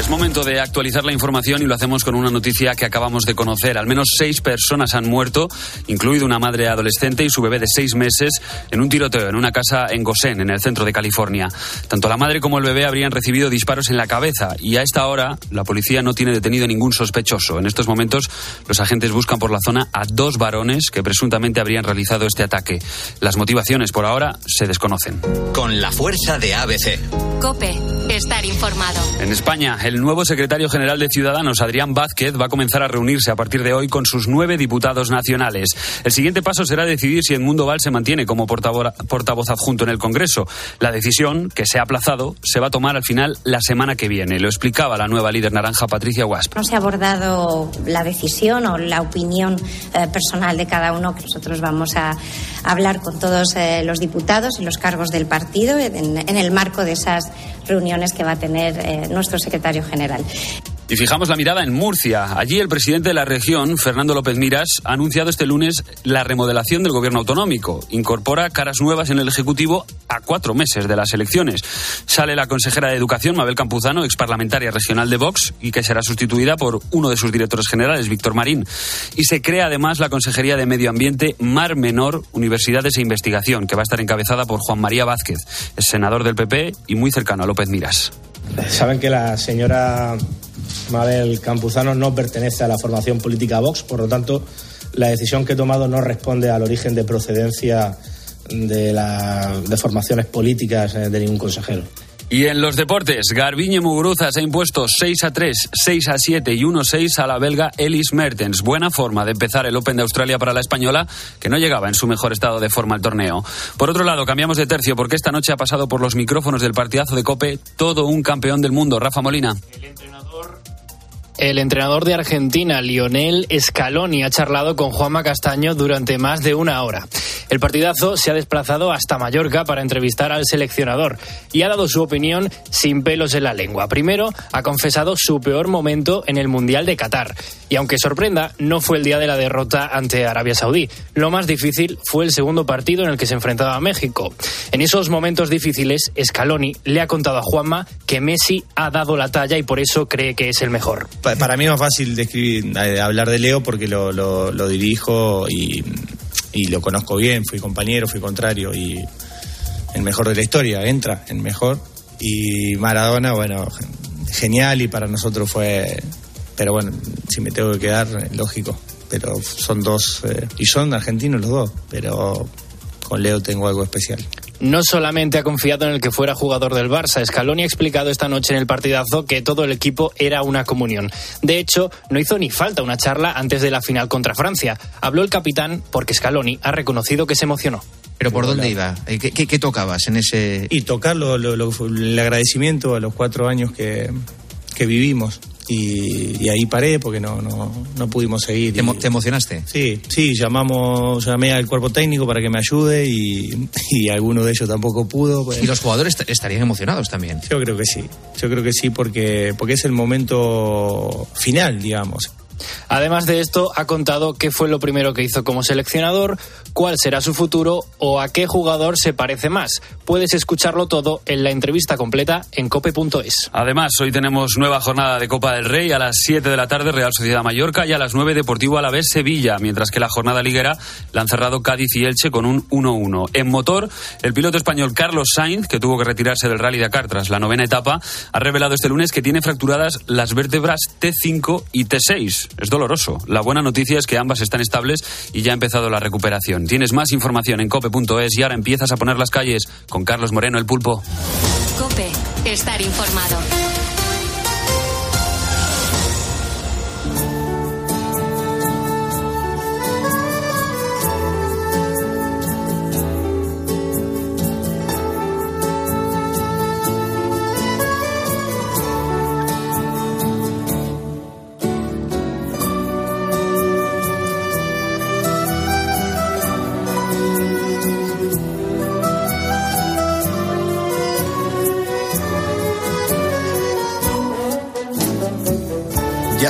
Es momento de actualizar la información y lo hacemos con una noticia que acabamos de conocer. Al menos seis personas han muerto, incluido una madre adolescente y su bebé de seis meses, en un tiroteo en una casa en Gosén, en el centro de California. Tanto la madre como el bebé habrían recibido disparos en la cabeza y a esta hora la policía no tiene detenido ningún sospechoso. En estos momentos los agentes buscan por la zona a dos varones que presuntamente habrían realizado este ataque. Las motivaciones por ahora se desconocen. Con la fuerza de ABC. Cope, estar informado. En España, el nuevo secretario general de Ciudadanos, Adrián Vázquez, va a comenzar a reunirse a partir de hoy con sus nueve diputados nacionales. El siguiente paso será decidir si Edmundo Val se mantiene como portavoz, adjunto en el Congreso. La decisión, que se ha aplazado, se va a tomar al final la semana que viene. Lo explicaba la nueva líder naranja, Patricia Guasp. No se ha abordado la decisión o la opinión eh, personal de cada uno. Nosotros vamos a hablar con todos eh, los diputados y los cargos del partido en, en el marco de esas reuniones que va a tener eh, nuestro secretario general. Y fijamos la mirada en Murcia. Allí el presidente de la región, Fernando López Miras, ha anunciado este lunes la remodelación del gobierno autonómico. Incorpora caras nuevas en el Ejecutivo a cuatro meses de las elecciones. Sale la consejera de Educación, Mabel Campuzano, ex parlamentaria regional de Vox, y que será sustituida por uno de sus directores generales, Víctor Marín. Y se crea además la Consejería de Medio Ambiente, Mar Menor, Universidades e Investigación, que va a estar encabezada por Juan María Vázquez, es senador del PP y muy cercano a López Miras. Saben que la señora Mabel Campuzano no pertenece a la formación política Vox, por lo tanto, la decisión que he tomado no responde al origen de procedencia de, de formaciones políticas eh, de ningún consejero. Y en los deportes, Garbiñe Muguruza se ha impuesto 6 a 3, 6 a 7 y 1 a 6 a la belga Ellis Mertens. Buena forma de empezar el Open de Australia para la española, que no llegaba en su mejor estado de forma al torneo. Por otro lado, cambiamos de tercio porque esta noche ha pasado por los micrófonos del partidazo de Cope todo un campeón del mundo, Rafa Molina. El entrenador de Argentina, Lionel Scaloni, ha charlado con Juanma Castaño durante más de una hora. El partidazo se ha desplazado hasta Mallorca para entrevistar al seleccionador y ha dado su opinión sin pelos en la lengua. Primero, ha confesado su peor momento en el Mundial de Qatar. Y aunque sorprenda, no fue el día de la derrota ante Arabia Saudí. Lo más difícil fue el segundo partido en el que se enfrentaba a México. En esos momentos difíciles, Scaloni le ha contado a Juanma que Messi ha dado la talla y por eso cree que es el mejor. Pa- Para mí es más fácil describir, eh, hablar de Leo porque lo dirijo y, y lo conozco bien, fui compañero, fui contrario y el mejor de la historia, entra el mejor. Y Maradona, bueno, genial y para nosotros fue, pero bueno, si me tengo que quedar, lógico, pero son dos, eh, y son argentinos los dos, pero con Leo tengo algo especial. No solamente ha confiado en el que fuera jugador del Barça, Scaloni ha explicado esta noche en el partidazo que todo el equipo era una comunión. De hecho, no hizo ni falta una charla antes de la final contra Francia. Habló el capitán porque Scaloni ha reconocido que se emocionó. ¿Pero por dónde iba? Eh, ¿Qué, qué- qué tocabas en ese...? Y tocar lo- lo- lo- el agradecimiento a los cuatro años que, que vivimos. Y, y ahí paré porque no, no, no pudimos seguir. ¿Te, Y- emo- te emocionaste? Sí, sí, llamamos, llamé al cuerpo técnico para que me ayude y, y alguno de ellos tampoco pudo. pues. Y los jugadores est- estarían emocionados también. Yo creo que sí, yo creo que sí porque, porque es el momento final, digamos. Además de esto, ha contado qué fue lo primero que hizo como seleccionador, cuál será su futuro o a qué jugador se parece más. Puedes escucharlo todo en la entrevista completa en cope.es. Además, hoy tenemos nueva jornada de Copa del Rey a las 7 de la tarde Real Sociedad Mallorca y a las 9 Deportivo Alavés Sevilla, mientras que la jornada liguera la han cerrado Cádiz y Elche con un 1-1. En motor, el piloto español Carlos Sainz, que tuvo que retirarse del Rally Dakar tras la novena etapa, ha revelado este lunes que tiene fracturadas las vértebras T5 y T6. Es doloroso. La buena noticia es que ambas están estables y ya ha empezado la recuperación. Tienes más información en cope.es y ahora empiezas a poner las calles con Carlos Moreno el pulpo. Cope, estar informado.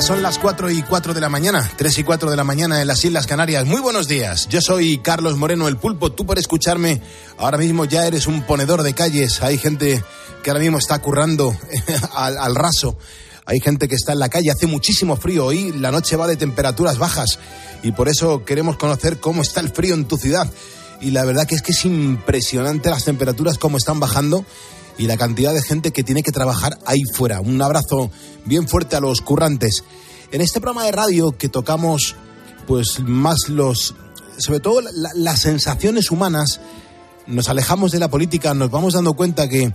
Son las 4 y 4 de la mañana, 3 y 4 de la mañana en las Islas Canarias. Muy buenos días, yo soy Carlos Moreno, el pulpo. Tú por escucharme, ahora mismo ya eres un ponedor de calles. Hay gente que ahora mismo está currando al, raso. Hay gente que está en la calle, hace muchísimo frío. Hoy la noche va de temperaturas bajas y por eso queremos conocer cómo está el frío en tu ciudad. Y la verdad es que es impresionante las temperaturas, cómo están bajando y la cantidad de gente que tiene que trabajar ahí fuera. Un abrazo bien fuerte a los currantes. En este programa de radio que tocamos pues más los sobre todo la- las sensaciones humanas, nos alejamos de la política, nos vamos dando cuenta que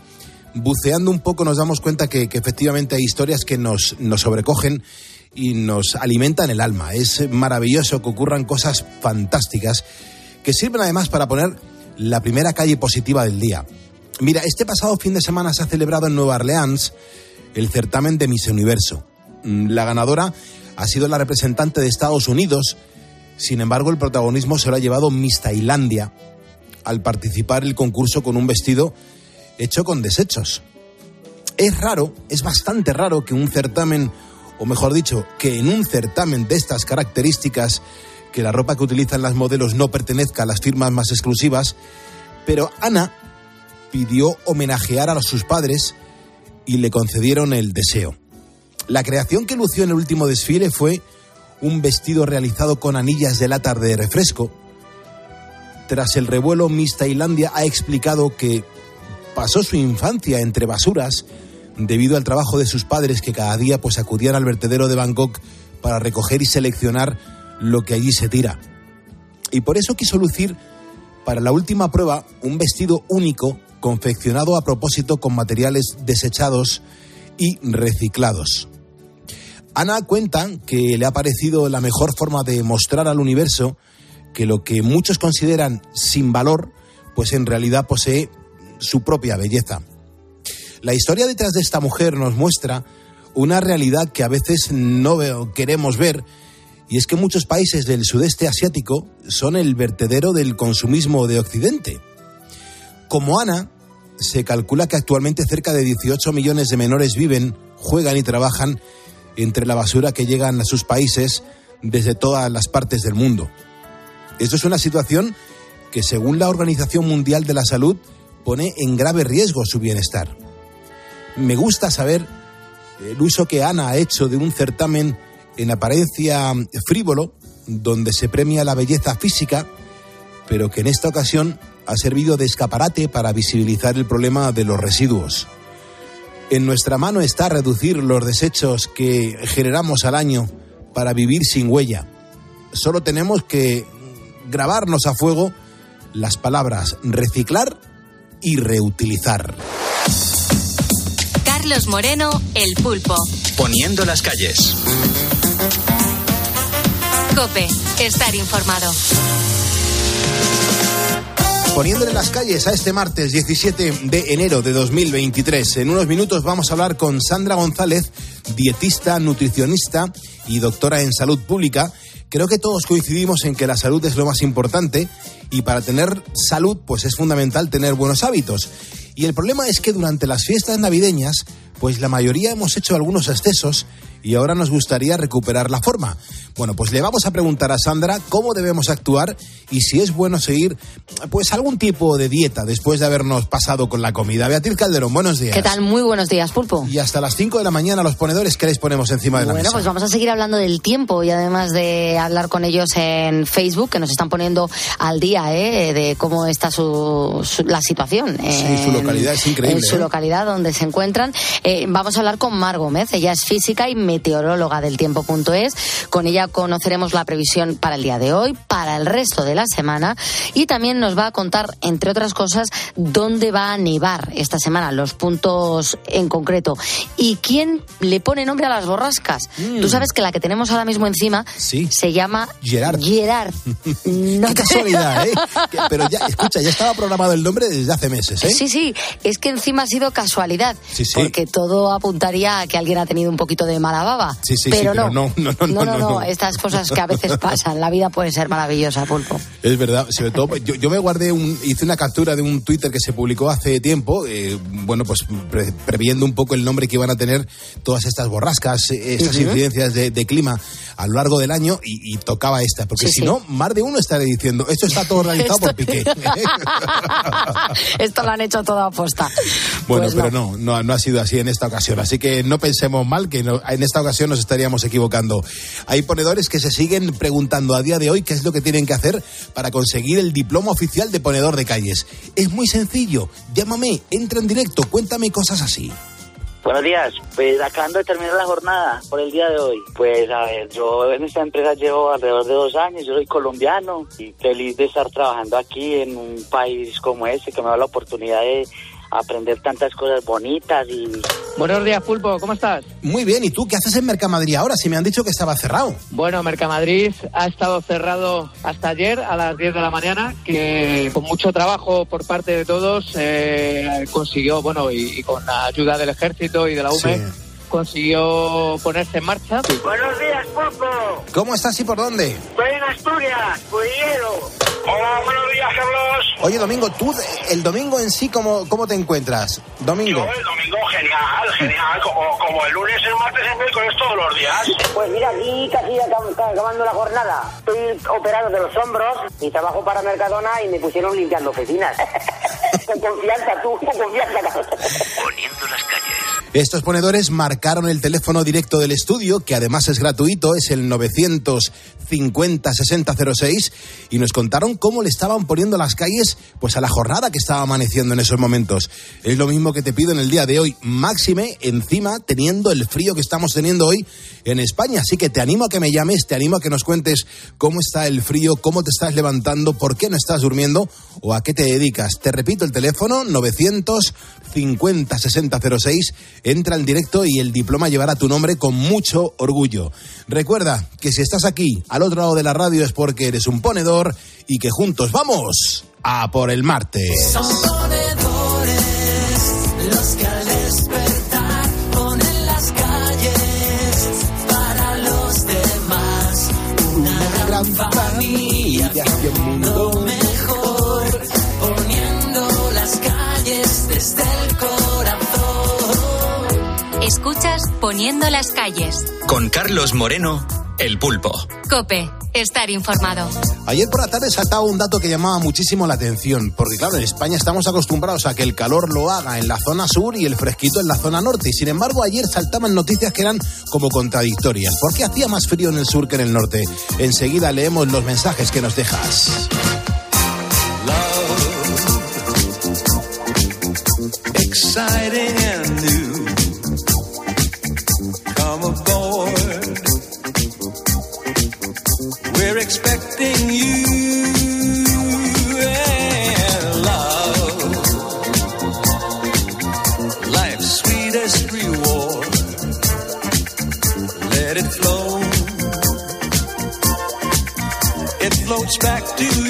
buceando un poco nos damos cuenta que, que efectivamente hay historias que nos, nos sobrecogen y nos alimentan el alma. Es maravilloso que ocurran cosas fantásticas que sirven además para poner la primera calle positiva del día. Mira, este pasado fin de semana se ha celebrado en Nueva Orleans el certamen de Miss Universo. Mm, La ganadora ha sido la representante de Estados Unidos, sin embargo el protagonismo se lo ha llevado Miss Tailandia al participar el concurso con un vestido hecho con desechos. Es raro, es bastante raro que un certamen, o mejor dicho, que en un certamen de estas características, que la ropa que utilizan las modelos no pertenezca a las firmas más exclusivas, pero Ana pidió homenajear a sus padres y le concedieron el deseo. La creación que lució en el último desfile fue un vestido realizado con anillas de lata de refresco. Tras el revuelo, Miss Tailandia ha explicado que pasó su infancia entre basuras debido al trabajo de sus padres que cada día pues acudían al vertedero de Bangkok para recoger y seleccionar lo que allí se tira. Y por eso quiso lucir para la última prueba un vestido único confeccionado a propósito con materiales desechados y reciclados. Ana cuenta que le ha parecido la mejor forma de mostrar al universo que lo que muchos consideran sin valor, pues en realidad posee su propia belleza. La historia detrás de esta mujer nos muestra una realidad que a veces no queremos ver, y es que muchos países del sudeste asiático son el vertedero del consumismo de Occidente. Como Ana, se calcula que actualmente cerca de 18 millones de menores viven, juegan y trabajan entre la basura que llegan a sus países desde todas las partes del mundo. Esto es una situación que, según la Organización Mundial de la Salud, pone en grave riesgo su bienestar. Me gusta saber el uso que Ana ha hecho de un certamen en apariencia frívolo, donde se premia la belleza física, pero que en esta ocasión ha servido de escaparate para visibilizar el problema de los residuos. En nuestra mano está reducir los desechos que generamos al año para vivir sin huella. Solo tenemos que grabarnos a fuego las palabras reciclar y reutilizar. Carlos Moreno, El Pulpo. Poniendo las calles. Cope, estar informado. Poniéndole las calles a este martes 17 de enero de 2023. En unos minutos vamos a hablar con Sandra González, dietista, nutricionista y doctora en salud pública. Creo que todos coincidimos en que la salud es lo más importante y para tener salud pues es fundamental tener buenos hábitos. Y el problema es que durante las fiestas navideñas pues la mayoría hemos hecho algunos excesos y ahora nos gustaría recuperar la forma. Bueno, pues le vamos a preguntar a Sandra cómo debemos actuar y si es bueno seguir pues algún tipo de dieta después de habernos pasado con la comida. Beatriz Calderón, buenos días. ¿Qué tal? Muy buenos días, Pulpo. Y hasta las 5 de la mañana los ponedores que les ponemos encima de la Bueno, mesa. pues vamos a seguir hablando del tiempo y además de hablar con ellos en Facebook, que nos están poniendo al día ¿eh? de cómo está su, su- la situación. Sí, su localidad es increíble, En su ¿eh? localidad donde se encuentran. Eh, vamos a hablar con Mar Gómez, ella es física y meteoróloga del tiempo.es. Con ella conoceremos la previsión para el día de hoy, para el resto de la semana y también nos va a contar, entre otras cosas, dónde va a nevar esta semana, los puntos en concreto. ¿Y quién le pone nombre a las borrascas? Tú sabes que la que tenemos ahora mismo encima Mm. Sí. se llama Gerard. Gerard. No Qué te- casualidad, ¿eh? Pero ya, escucha, ya estaba programado el nombre desde hace meses, ¿eh? Sí, sí, es que encima ha sido casualidad, Sí, sí. porque todo apuntaría a que alguien ha tenido un poquito de mala acababa. Sí, sí, sí, pero, pero no. no, no, no, no, no. Estas cosas que a veces pasan. La vida puede ser maravillosa, Pulpo. Es verdad, sobre todo yo, yo me guardé un, hice una captura de un Twitter que se publicó hace tiempo, eh, bueno, pues pre- previendo un poco el nombre que iban a tener todas estas borrascas, eh, estas incidencias de, de clima a lo largo del año y, y tocaba esta, porque Sí, si sí. no, más de uno estaré diciendo, esto está todo realizado por Esto- Piqué. Esto lo han hecho todo a posta. Bueno, Pues pero no, no, no ha sido así en esta ocasión. Así que no pensemos mal que no- en esta ocasión nos estaríamos equivocando. Hay ponedores que se siguen preguntando a día de hoy qué es lo que tienen que hacer para conseguir el diploma oficial de ponedor de calles. Es muy sencillo. Llámame, entra en directo, cuéntame cosas así. Buenos días, pues acabando de terminar la jornada por el día de hoy. Pues a ver, yo en esta empresa llevo alrededor de dos años, yo soy colombiano y feliz de estar trabajando aquí en un país como este que me da la oportunidad de aprender tantas cosas bonitas y Buenos días, Pulpo, ¿cómo estás? Muy bien, ¿y tú qué haces en Mercamadrid ahora? Si me han dicho que estaba cerrado. Bueno, Mercamadrid ha estado cerrado hasta ayer a las 10 de la mañana, que con mucho trabajo por parte de todos eh, consiguió, bueno, y, y con la ayuda del ejército y de la UME, Sí. consiguió ponerse en marcha. Buenos días, Pulpo. ¿Cómo estás y por dónde? Estoy en Asturias, Pudillero. Hola, buenos días, Carlos. Oye, Domingo, tú el domingo en sí, ¿cómo, cómo te encuentras? Domingo. el domingo genial, genial, como, como el lunes, el martes, el miércoles, todos los días. Pues mira, aquí casi acab- acab- acabando la jornada. Estoy operado de los hombros y trabajo para Mercadona y me pusieron limpiando oficinas. con confianza, tú, con confianza. Poniendo las. Estos ponedores marcaron el teléfono directo del estudio, que además es gratuito, es el 950-6006, y nos contaron cómo le estaban poniendo las calles pues a la jornada que estaba amaneciendo en esos momentos. Es lo mismo que te pido en el día de hoy, máxime encima teniendo el frío que estamos teniendo hoy en España. Así que te animo a que me llames, te animo a que nos cuentes cómo está el frío, cómo te estás levantando, por qué no estás durmiendo o a qué te dedicas. Te repito el teléfono 950 6006. Entra en directo y el diploma llevará tu nombre con mucho orgullo. Recuerda que si estás aquí al otro lado de la radio es porque eres un ponedor y que juntos vamos a por el martes. Son ponedores los que al despertar ponen las calles para los demás. Una gran familia hacia Poniendo las calles. Con Carlos Moreno, El Pulpo. Cope, estar informado. Ayer por la tarde saltaba un dato que llamaba muchísimo la atención, porque claro, en España estamos acostumbrados a que el calor lo haga en la zona sur y el fresquito en la zona norte, y sin embargo ayer saltaban noticias que eran como contradictorias. ¿Por qué hacía más frío en el sur que en el norte? Enseguida leemos los mensajes que nos dejas. Exciting We're expecting you love. Life's sweetest reward. Let it flow. It floats back to you.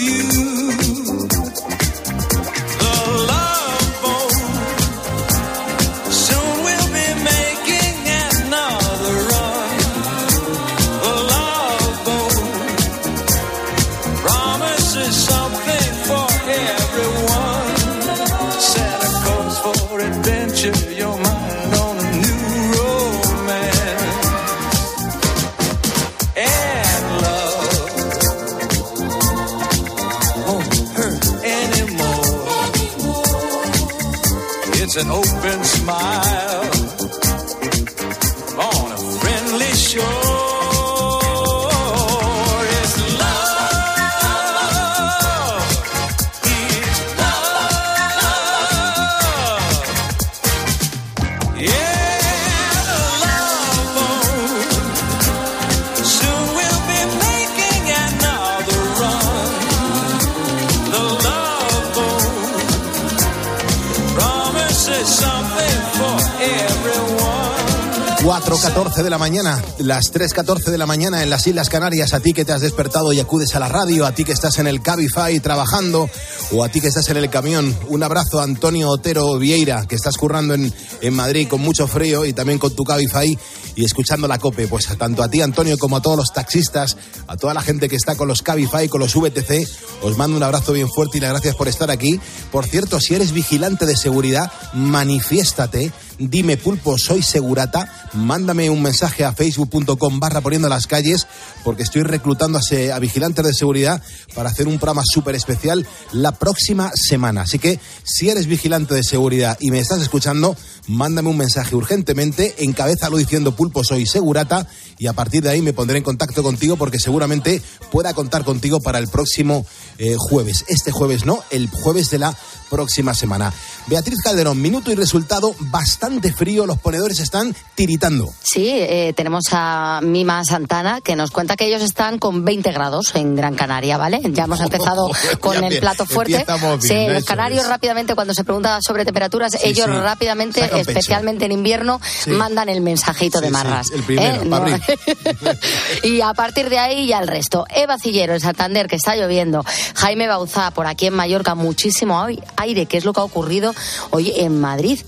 4.14 de la mañana, las 3.14 de la mañana en las Islas Canarias, a ti que te has despertado y acudes a la radio, a ti que estás en el Cabify trabajando o a ti que estás en el camión. Un abrazo a Antonio Otero Vieira, que estás currando en, en Madrid con mucho frío y también con tu Cabify y escuchando la COPE. Pues tanto a ti, Antonio, como a todos los taxistas, a toda la gente que está con los Cabify, con los VTC, os mando un abrazo bien fuerte y las gracias por estar aquí. Por cierto, si eres vigilante de seguridad, manifiéstate. Dime pulpo, soy segurata. Mándame un mensaje a facebook.com barra poniendo las calles porque estoy reclutando a, a vigilantes de seguridad para hacer un programa súper especial la próxima semana. Así que si eres vigilante de seguridad y me estás escuchando, mándame un mensaje urgentemente, encabézalo diciendo pulpo, soy segurata y a partir de ahí me pondré en contacto contigo porque seguramente pueda contar contigo para el próximo eh, jueves. Este jueves no, el jueves de la próxima semana. Beatriz Calderón, minuto y resultado bastante frío, los ponedores están tiritando. Sí, eh, tenemos a Mima Santana que nos cuenta que ellos están con 20 grados en Gran Canaria, ¿vale? Ya hemos empezado con el plato fuerte. empiezamos Sí, bien, los canarios es. rápidamente cuando se pregunta sobre temperaturas, ellos sí. rápidamente, pecho. especialmente en invierno, Sí. mandan el mensajito de marras. el primero, ¿eh? No-. y a partir de ahí ya el resto. Eva Cillero en Santander, que está lloviendo. Jaime Bauzá, por aquí en Mallorca, muchísimo ai- aire, que es lo que ha ocurrido hoy en Madrid.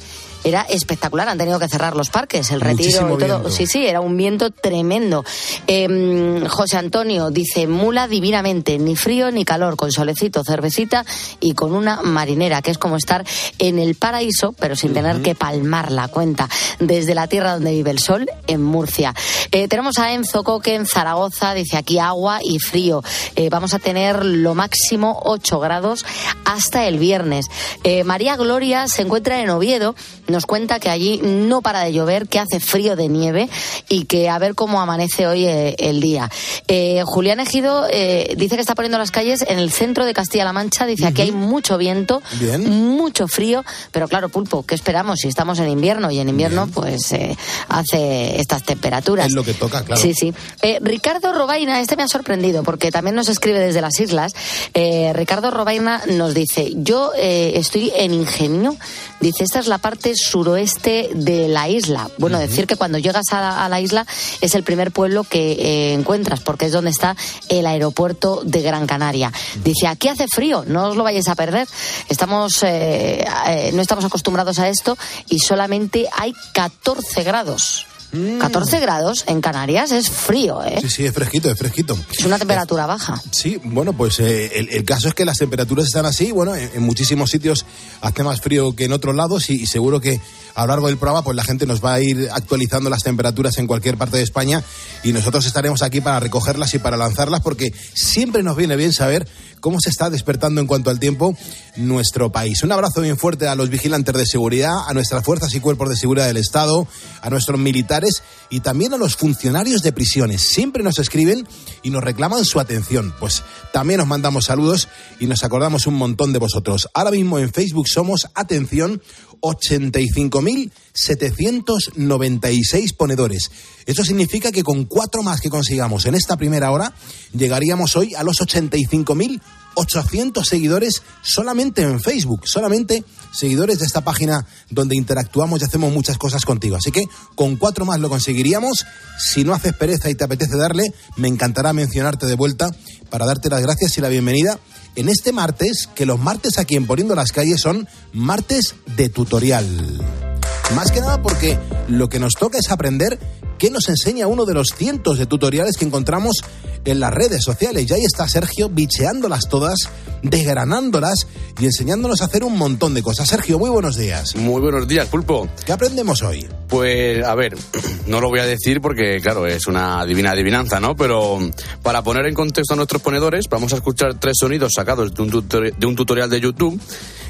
Era espectacular, han tenido que cerrar los parques, el retiro Muchísimo y todo. viento. Sí, sí, era un viento tremendo. Eh, José Antonio dice, mula divinamente, ni frío ni calor, con solecito, cervecita y con una marinera, que es como estar en el paraíso, pero sin tener que palmar la cuenta, desde la tierra donde vive el sol, en Murcia. Eh, tenemos a Enzo Coque en Zaragoza, dice aquí agua y frío. Eh, vamos a tener lo máximo 8 grados hasta el viernes. Eh, María Gloria se encuentra en Oviedo, nos cuenta que allí no para de llover, que hace frío de nieve y que a ver cómo amanece hoy eh, el día. Eh, Julián Ejido eh, dice que está poniendo las calles en el centro de Castilla-La Mancha, dice aquí hay mucho viento, Bien. mucho frío, pero claro, Pulpo, ¿qué esperamos si estamos en invierno? Y en invierno pues eh, hace estas temperaturas. Es lo que toca, claro. Sí, sí. Eh, Ricardo Robaina, este me ha sorprendido porque también nos escribe desde las islas. Eh, Ricardo Robaina nos dice, yo eh, estoy en Ingenio, dice, esta es la parte suroeste de la isla. Bueno, decir que cuando llegas a la, a la isla es el primer pueblo que eh, encuentras porque es donde está el aeropuerto de Gran Canaria. Dice, aquí hace frío, no os lo vayáis a perder. Estamos, eh, eh, no estamos acostumbrados a esto y solamente hay 14 grados. 14 grados en Canarias es frío, ¿eh? Sí, sí, es fresquito, es fresquito. Es una temperatura baja. Sí, bueno, pues eh, el, el caso es que las temperaturas están así. Bueno, en, en muchísimos sitios hace más frío que en otros lados y, y seguro que a lo largo del programa pues la gente nos va a ir actualizando las temperaturas en cualquier parte de España y nosotros estaremos aquí para recogerlas y para lanzarlas porque siempre nos viene bien saber cómo se está despertando en cuanto al tiempo nuestro país. Un abrazo bien fuerte a los vigilantes de seguridad, a nuestras fuerzas y cuerpos de seguridad del Estado, a nuestros militares y también a los funcionarios de prisiones. Siempre nos escriben y nos reclaman su atención. Pues también nos mandamos saludos y nos acordamos un montón de vosotros. Ahora mismo en Facebook somos, atención, 85.796 ponedores. Eso significa que con cuatro más que consigamos en esta primera hora, llegaríamos hoy a los 85.800 seguidores solamente en Facebook, solamente seguidores de esta página donde interactuamos y hacemos muchas cosas contigo. Así que con cuatro más lo conseguiríamos. Si no haces pereza y te apetece darle, me encantará mencionarte de vuelta para darte las gracias y la bienvenida en este martes, que los martes aquí en Poniendo las Calles son martes de tutorial. Más que nada porque lo que nos toca es aprender qué nos enseña uno de los cientos de tutoriales que encontramos en las redes sociales. Y ahí está Sergio bicheándolas todas, desgranándolas y enseñándonos a hacer un montón de cosas. Sergio, muy buenos días. Muy buenos días, Pulpo. ¿Qué aprendemos hoy? Pues, a ver, no lo voy a decir porque, claro, es una divina adivinanza, ¿no? Pero para poner en contexto a nuestros ponedores, vamos a escuchar tres sonidos sacados de un, tutori- de un tutorial de YouTube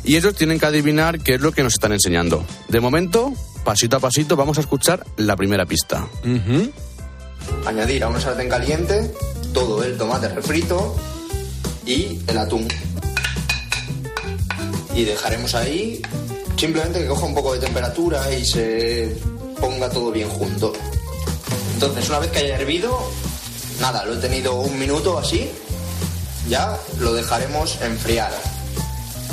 y ellos tienen que adivinar qué es lo que nos están enseñando. De momento, pasito a pasito, vamos a escuchar la primera pista. Añadir a una sartén caliente todo el tomate refrito y el atún. Y dejaremos ahí simplemente que coja un poco de temperatura y se ponga todo bien junto. Entonces, una vez que haya hervido, nada, lo he tenido un minuto así, ya lo dejaremos enfriar.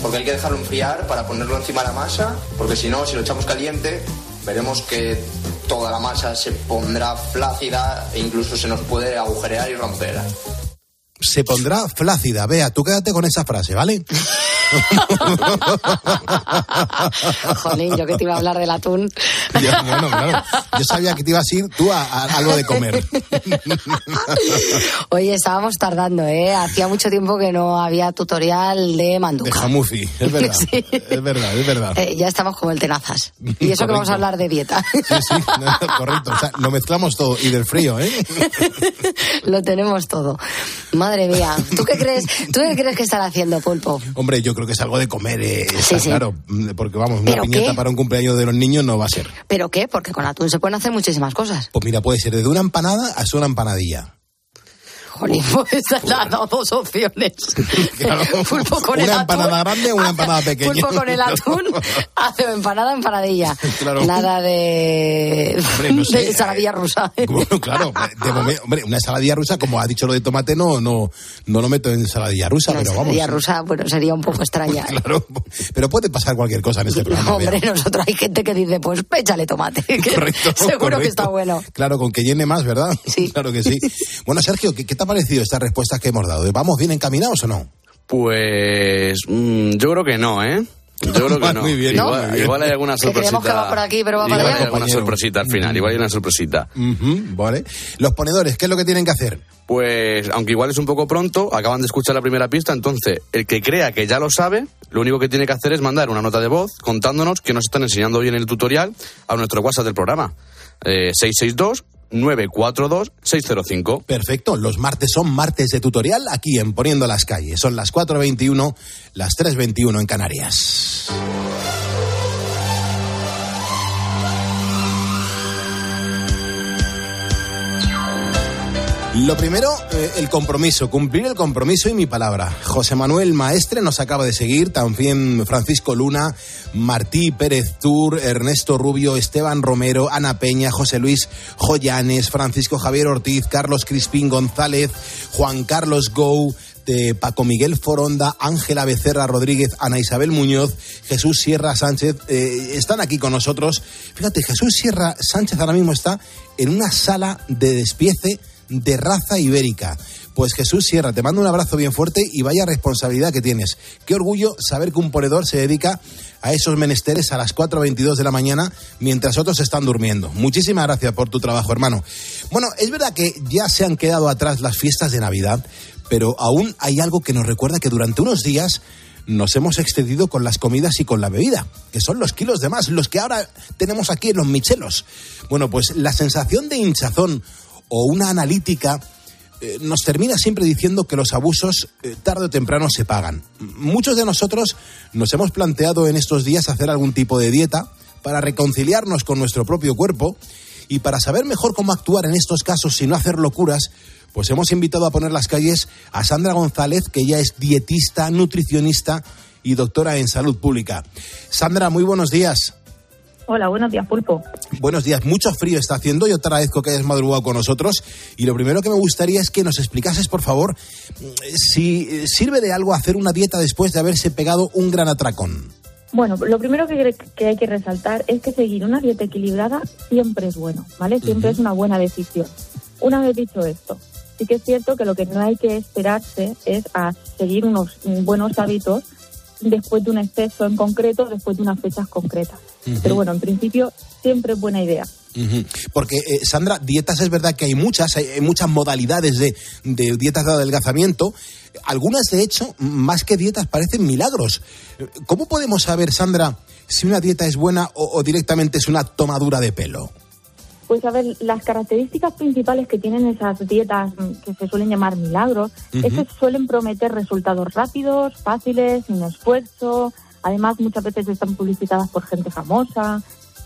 Porque hay que dejarlo enfriar para ponerlo encima de la masa, porque si no, si lo echamos caliente, veremos que toda la masa se pondrá flácida e incluso se nos puede agujerear y romper. Se pondrá flácida. Vea, tú quédate con esa frase, ¿vale? Jolín, yo que te iba a hablar del atún. Bueno, claro. Yo sabía que te ibas a ir tú a, a algo de comer. Oye, estábamos tardando, ¿eh? Hacía mucho tiempo que no había tutorial de De manduca. jamufi, es verdad. Sí. Es verdad, es verdad. Eh, ya estamos como el tenazas. Y eso que vamos a hablar de dieta. Sí, sí, correcto. O sea, lo mezclamos todo. Y del frío, ¿eh? Lo tenemos todo. Madre mía. ¿Tú qué crees, ¿tú qué crees que están haciendo, Pulpo? Hombre, yo creo que es algo de comer, eh, Sí, sí. claro. Mm, Porque vamos, una ¿Pero piñata qué? para un cumpleaños de los niños no va a ser. ¿Pero qué? Porque con atún se pueden hacer muchísimas cosas. Pues mira, puede ser desde una empanada hasta una empanadilla. Jolín, pues dado dos opciones. Pulpo con el una atún. empanada grande o una empanada pequeña. Pulpo con el atún hace empanada, empanadilla. Claro. Nada de, Hombre, no sé. de ensaladilla rusa. Bueno, claro, de momento, hombre, una ensaladilla rusa, como ha dicho lo de tomate, no, no, no lo meto en ensaladilla rusa, La pero vamos. ensaladilla rusa, bueno, sería un poco extraña. ¿eh? Claro, pero puede pasar cualquier cosa en este programa. Hombre, vea. nosotros hay gente que dice, pues échale tomate. que Correcto, seguro correcto. que está bueno. Claro, con que llene más, ¿verdad? Sí. Claro que sí. Bueno, Sergio, ¿qué, qué te ha parecido estas respuestas que hemos dado? ¿Vamos bien encaminados o no? Pues mm, yo creo que no, ¿eh? Yo creo que no. Muy bien, igual, muy bien. igual hay alguna Que creemos sorpresita. que va por aquí, pero va para allá. hay alguna sorpresita al final, igual hay una sorpresita. Vale. Los ponedores, ¿qué es lo que tienen que hacer? Pues, aunque igual es un poco pronto, acaban de escuchar la primera pista, entonces el que crea que ya lo sabe, lo único que tiene que hacer es mandar una nota de voz contándonos que nos están enseñando hoy en el tutorial a nuestro WhatsApp del programa. Eh, 662-942-605. Perfecto, los martes son martes de tutorial aquí en Poniendo las Calles. Son las 4.21, las 3.21 en Canarias. Lo primero, eh, el compromiso, cumplir el compromiso y mi palabra. José Manuel Maestre nos acaba de seguir, también Francisco Luna, Martí Pérez Tur, Ernesto Rubio, Esteban Romero, Ana Peña, José Luis Joyanes, Francisco Javier Ortiz, Carlos Crispín González, Juan Carlos Gou, de Paco Miguel Foronda, Ángela Becerra Rodríguez, Ana Isabel Muñoz, Jesús Sierra Sánchez, eh, están aquí con nosotros. Fíjate, Jesús Sierra Sánchez ahora mismo está en una sala de despiece de raza ibérica. Pues Jesús Sierra, te mando un abrazo bien fuerte y vaya responsabilidad que tienes. Qué orgullo saber que un ponedor se dedica a esos menesteres a las 4.22 de la mañana mientras otros están durmiendo. Muchísimas gracias por tu trabajo, hermano. Bueno, es verdad que ya se han quedado atrás las fiestas de Navidad, pero aún hay algo que nos recuerda que durante unos días nos hemos excedido con las comidas y con la bebida, que son los kilos de más, los que ahora tenemos aquí en los michelos. Bueno, pues la sensación de hinchazón o una analítica eh, nos termina siempre diciendo que los abusos eh, tarde o temprano se pagan. Muchos de nosotros nos hemos planteado en estos días hacer algún tipo de dieta para reconciliarnos con nuestro propio cuerpo y para saber mejor cómo actuar en estos casos sin no hacer locuras, pues hemos invitado a poner las calles a Sandra González, que ella es dietista, nutricionista y doctora en salud pública. Sandra, muy buenos días. Hola, buenos días, Pulpo. Buenos días, mucho frío está haciendo. Yo te agradezco que hayas madrugado con nosotros. Y lo primero que me gustaría es que nos explicases, por favor, si sirve de algo hacer una dieta después de haberse pegado un gran atracón. Bueno, lo primero que, que hay que resaltar es que seguir una dieta equilibrada siempre es bueno, ¿vale? Siempre es una buena decisión. Una vez dicho esto, sí que es cierto que lo que no hay que esperarse es a seguir unos buenos hábitos después de un exceso en concreto, después de unas fechas concretas. Pero bueno, en principio siempre es buena idea. Porque, eh, Sandra, dietas es verdad que hay muchas, hay, hay muchas modalidades de, de dietas de adelgazamiento. Algunas, de hecho, más que dietas, parecen milagros. ¿Cómo podemos saber, Sandra, si una dieta es buena o, o directamente es una tomadura de pelo? Pues a ver, las características principales que tienen esas dietas mm, que se suelen llamar milagros es Ujú. que suelen prometer resultados rápidos, fáciles, sin esfuerzo. Además, muchas veces están publicitadas por gente famosa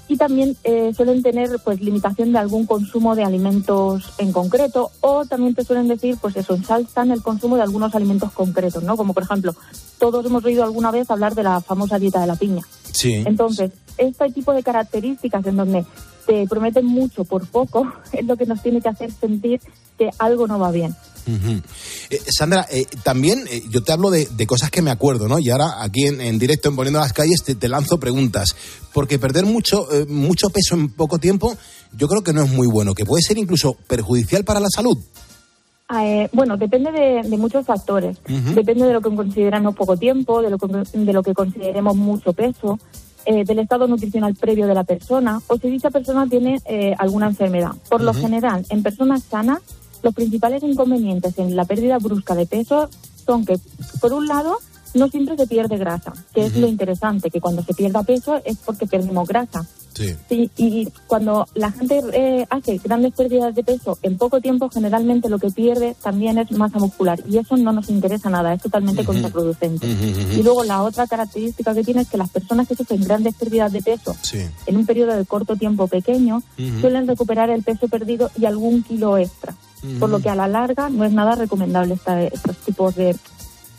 y también eh, suelen tener pues limitación de algún consumo de alimentos en concreto o también te suelen decir pues eso ensalzan el consumo de algunos alimentos concretos no como por ejemplo todos hemos oído alguna vez hablar de la famosa dieta de la piña Sí. entonces, este tipo de características en donde te prometen mucho por poco es lo que nos tiene que hacer sentir que algo no va bien. Eh, Sandra, eh, también eh, yo te hablo de, de cosas que me acuerdo, ¿no? Y ahora aquí en, en directo, en Poniendo las Calles, te, te lanzo preguntas. Porque perder mucho, mucho peso en poco tiempo, yo creo que no es muy bueno, que puede ser incluso perjudicial para la salud. Eh, bueno, depende de, de muchos factores. Depende de lo que consideramos poco tiempo, de lo que, de lo que consideremos mucho peso, eh, del estado nutricional previo de la persona o si dicha persona tiene eh, alguna enfermedad. Por lo general, en personas sanas, los principales inconvenientes en la pérdida brusca de peso son que, por un lado, no siempre se pierde grasa, que es lo interesante, que cuando se pierda peso es porque perdemos grasa. Sí. Sí, y cuando la gente eh, hace grandes pérdidas de peso en poco tiempo, generalmente lo que pierde también es masa muscular y eso no nos interesa nada, es totalmente contraproducente. Y luego la otra característica que tiene es que las personas que sufren grandes pérdidas de peso Sí. en un periodo de corto tiempo pequeño suelen recuperar el peso perdido y algún kilo extra, por lo que a la larga no es nada recomendable esta- estos tipos de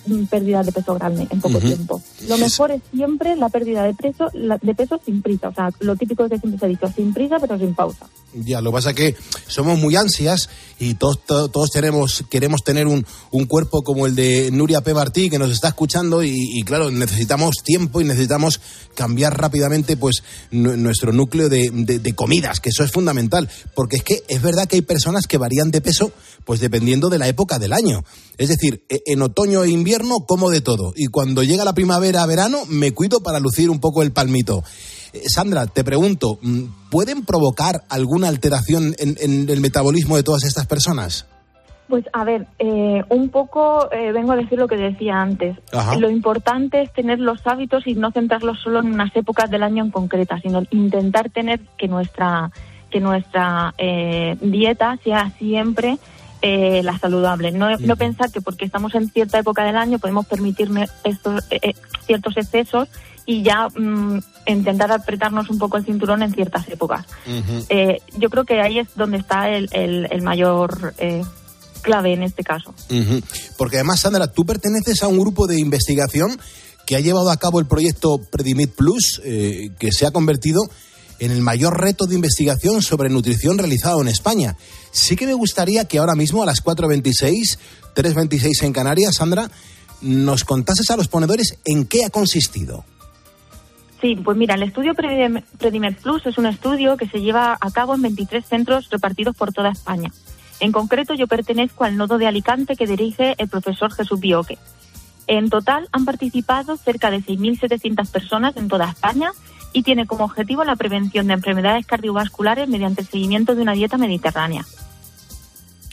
mm, pérdidas de peso grande en poco Ujú. tiempo. Lo mejor es siempre la pérdida de peso, la- de peso sin prisa, o sea, lo típico que siempre se ha dicho, sin prisa pero sin pausa. Ya, lo que pasa es que somos muy ansias y todos, to- todos tenemos, queremos tener un, un cuerpo como el de Nuria P. Martí, que nos está escuchando, y, y claro, necesitamos tiempo y necesitamos cambiar rápidamente pues nu- nuestro núcleo de, de- de comidas, que eso es fundamental, porque es que es verdad que hay personas que varían de peso pues dependiendo de la época del año. Es decir, e- en otoño e invierno como de todo, y cuando llega la primavera, verano, me cuido para lucir un poco el palmito. Eh, Sandra, te pregunto, mm, ¿pueden provocar alguna alteración en, en el metabolismo de todas estas personas? Pues a ver, eh, un poco eh, vengo a decir lo que decía antes. Ajá. Lo importante es tener los hábitos y no centrarlos solo en unas épocas del año en concreta, sino intentar tener que nuestra que nuestra eh, dieta sea siempre eh, la saludable. No, no pensar que porque estamos en cierta época del año podemos permitirnos estos eh, eh, ciertos excesos y ya mm, intentar apretarnos un poco el cinturón en ciertas épocas. Eh, yo creo que ahí es donde está el, el- el mayor eh, clave en este caso. Porque además, Sandra, tú perteneces a un grupo de investigación que ha llevado a cabo el proyecto Predimit Plus, eh, que se ha convertido en el mayor reto de investigación sobre nutrición realizado en España. Sí que me gustaría que ahora mismo a las 4.26, 3.26 en Canarias, Sandra, nos contases a los ponedores en qué ha consistido. Sí, pues mira, el estudio Predim- Predimer Plus es un estudio que se lleva a cabo en 23 centros repartidos por toda España. En concreto, yo pertenezco al nodo de Alicante que dirige el profesor Jesús Bioque. En total han participado cerca de 6.700 personas en toda España y tiene como objetivo la prevención de enfermedades cardiovasculares mediante el seguimiento de una dieta mediterránea.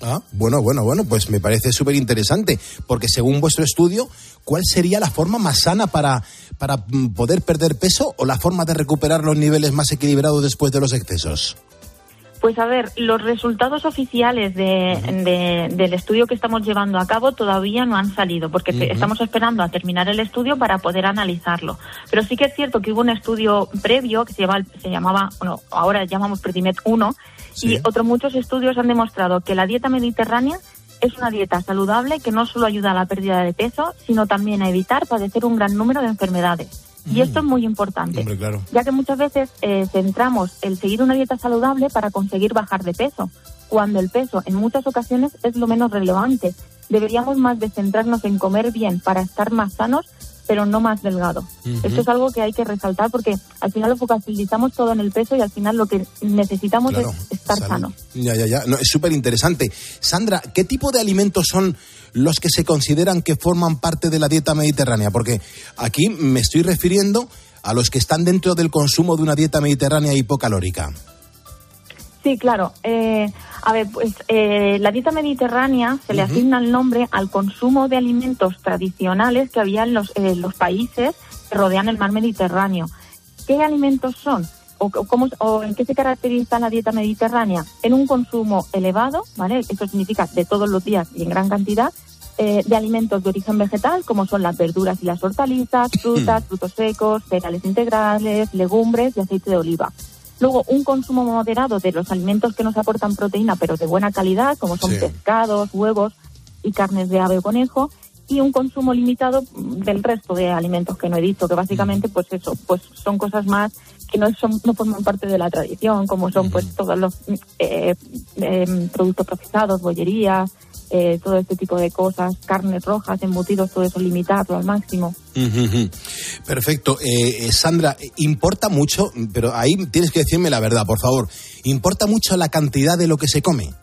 Ah, bueno, bueno, bueno, pues me parece súper interesante, porque según vuestro estudio, ¿cuál sería la forma más sana para, para mm, poder perder peso o la forma de recuperar los niveles más equilibrados después de los excesos? Pues a ver, los resultados oficiales de, de- del estudio que estamos llevando a cabo todavía no han salido, porque estamos esperando a terminar el estudio para poder analizarlo. Pero sí que es cierto que hubo un estudio previo que se, llama- se llamaba, bueno, ahora llamamos Predimet 1, y otros muchos estudios han demostrado que la dieta mediterránea es una dieta saludable que no solo ayuda a la pérdida de peso, sino también a evitar padecer un gran número de enfermedades. Y esto es muy importante Hombre, claro. ya que muchas veces eh, centramos el seguir una dieta saludable para conseguir bajar de peso, cuando el peso en muchas ocasiones es lo menos relevante. Deberíamos más de centrarnos en comer bien para estar más sanos, pero no más delgado. Ujú. Esto es algo que hay que resaltar porque al final lo focalizamos todo en el peso y al final lo que necesitamos Claro, es estar salud. sano. Ya, ya, ya. No, es súper interesante. Sandra, ¿qué tipo de alimentos son los que se consideran que forman parte de la dieta mediterránea? Porque aquí me estoy refiriendo a los que están dentro del consumo de una dieta mediterránea hipocalórica. Sí, claro. Eh, a ver, pues eh, la dieta mediterránea se le asigna el nombre al consumo de alimentos tradicionales que había en los, eh, los países que rodean el mar Mediterráneo. ¿Qué alimentos son? ¿O, cómo, o en qué se caracteriza la dieta mediterránea? En un consumo elevado, ¿vale? Eso significa de todos los días y en gran cantidad, eh, de alimentos de origen vegetal, como son las verduras y las hortalizas, frutas, frutos secos, cereales integrales, legumbres y aceite de oliva. Luego, un consumo moderado de los alimentos que nos aportan proteína, pero de buena calidad, como son Sí. pescados, huevos y carnes de ave o conejo. Y un consumo limitado mm, del resto de alimentos que no he dicho, que básicamente, pues eso, pues son cosas más que no son no forman parte de la tradición, como son pues todos los eh, em, productos procesados, bollerías, eh, todo este tipo de cosas, carnes rojas, embutidos, todo eso limitado al máximo. Perfecto. Eh, eh, Sandra, eh, importa mucho, pero ahí tienes que decirme la verdad, por favor. ¿Importa mucho la cantidad de lo que se come?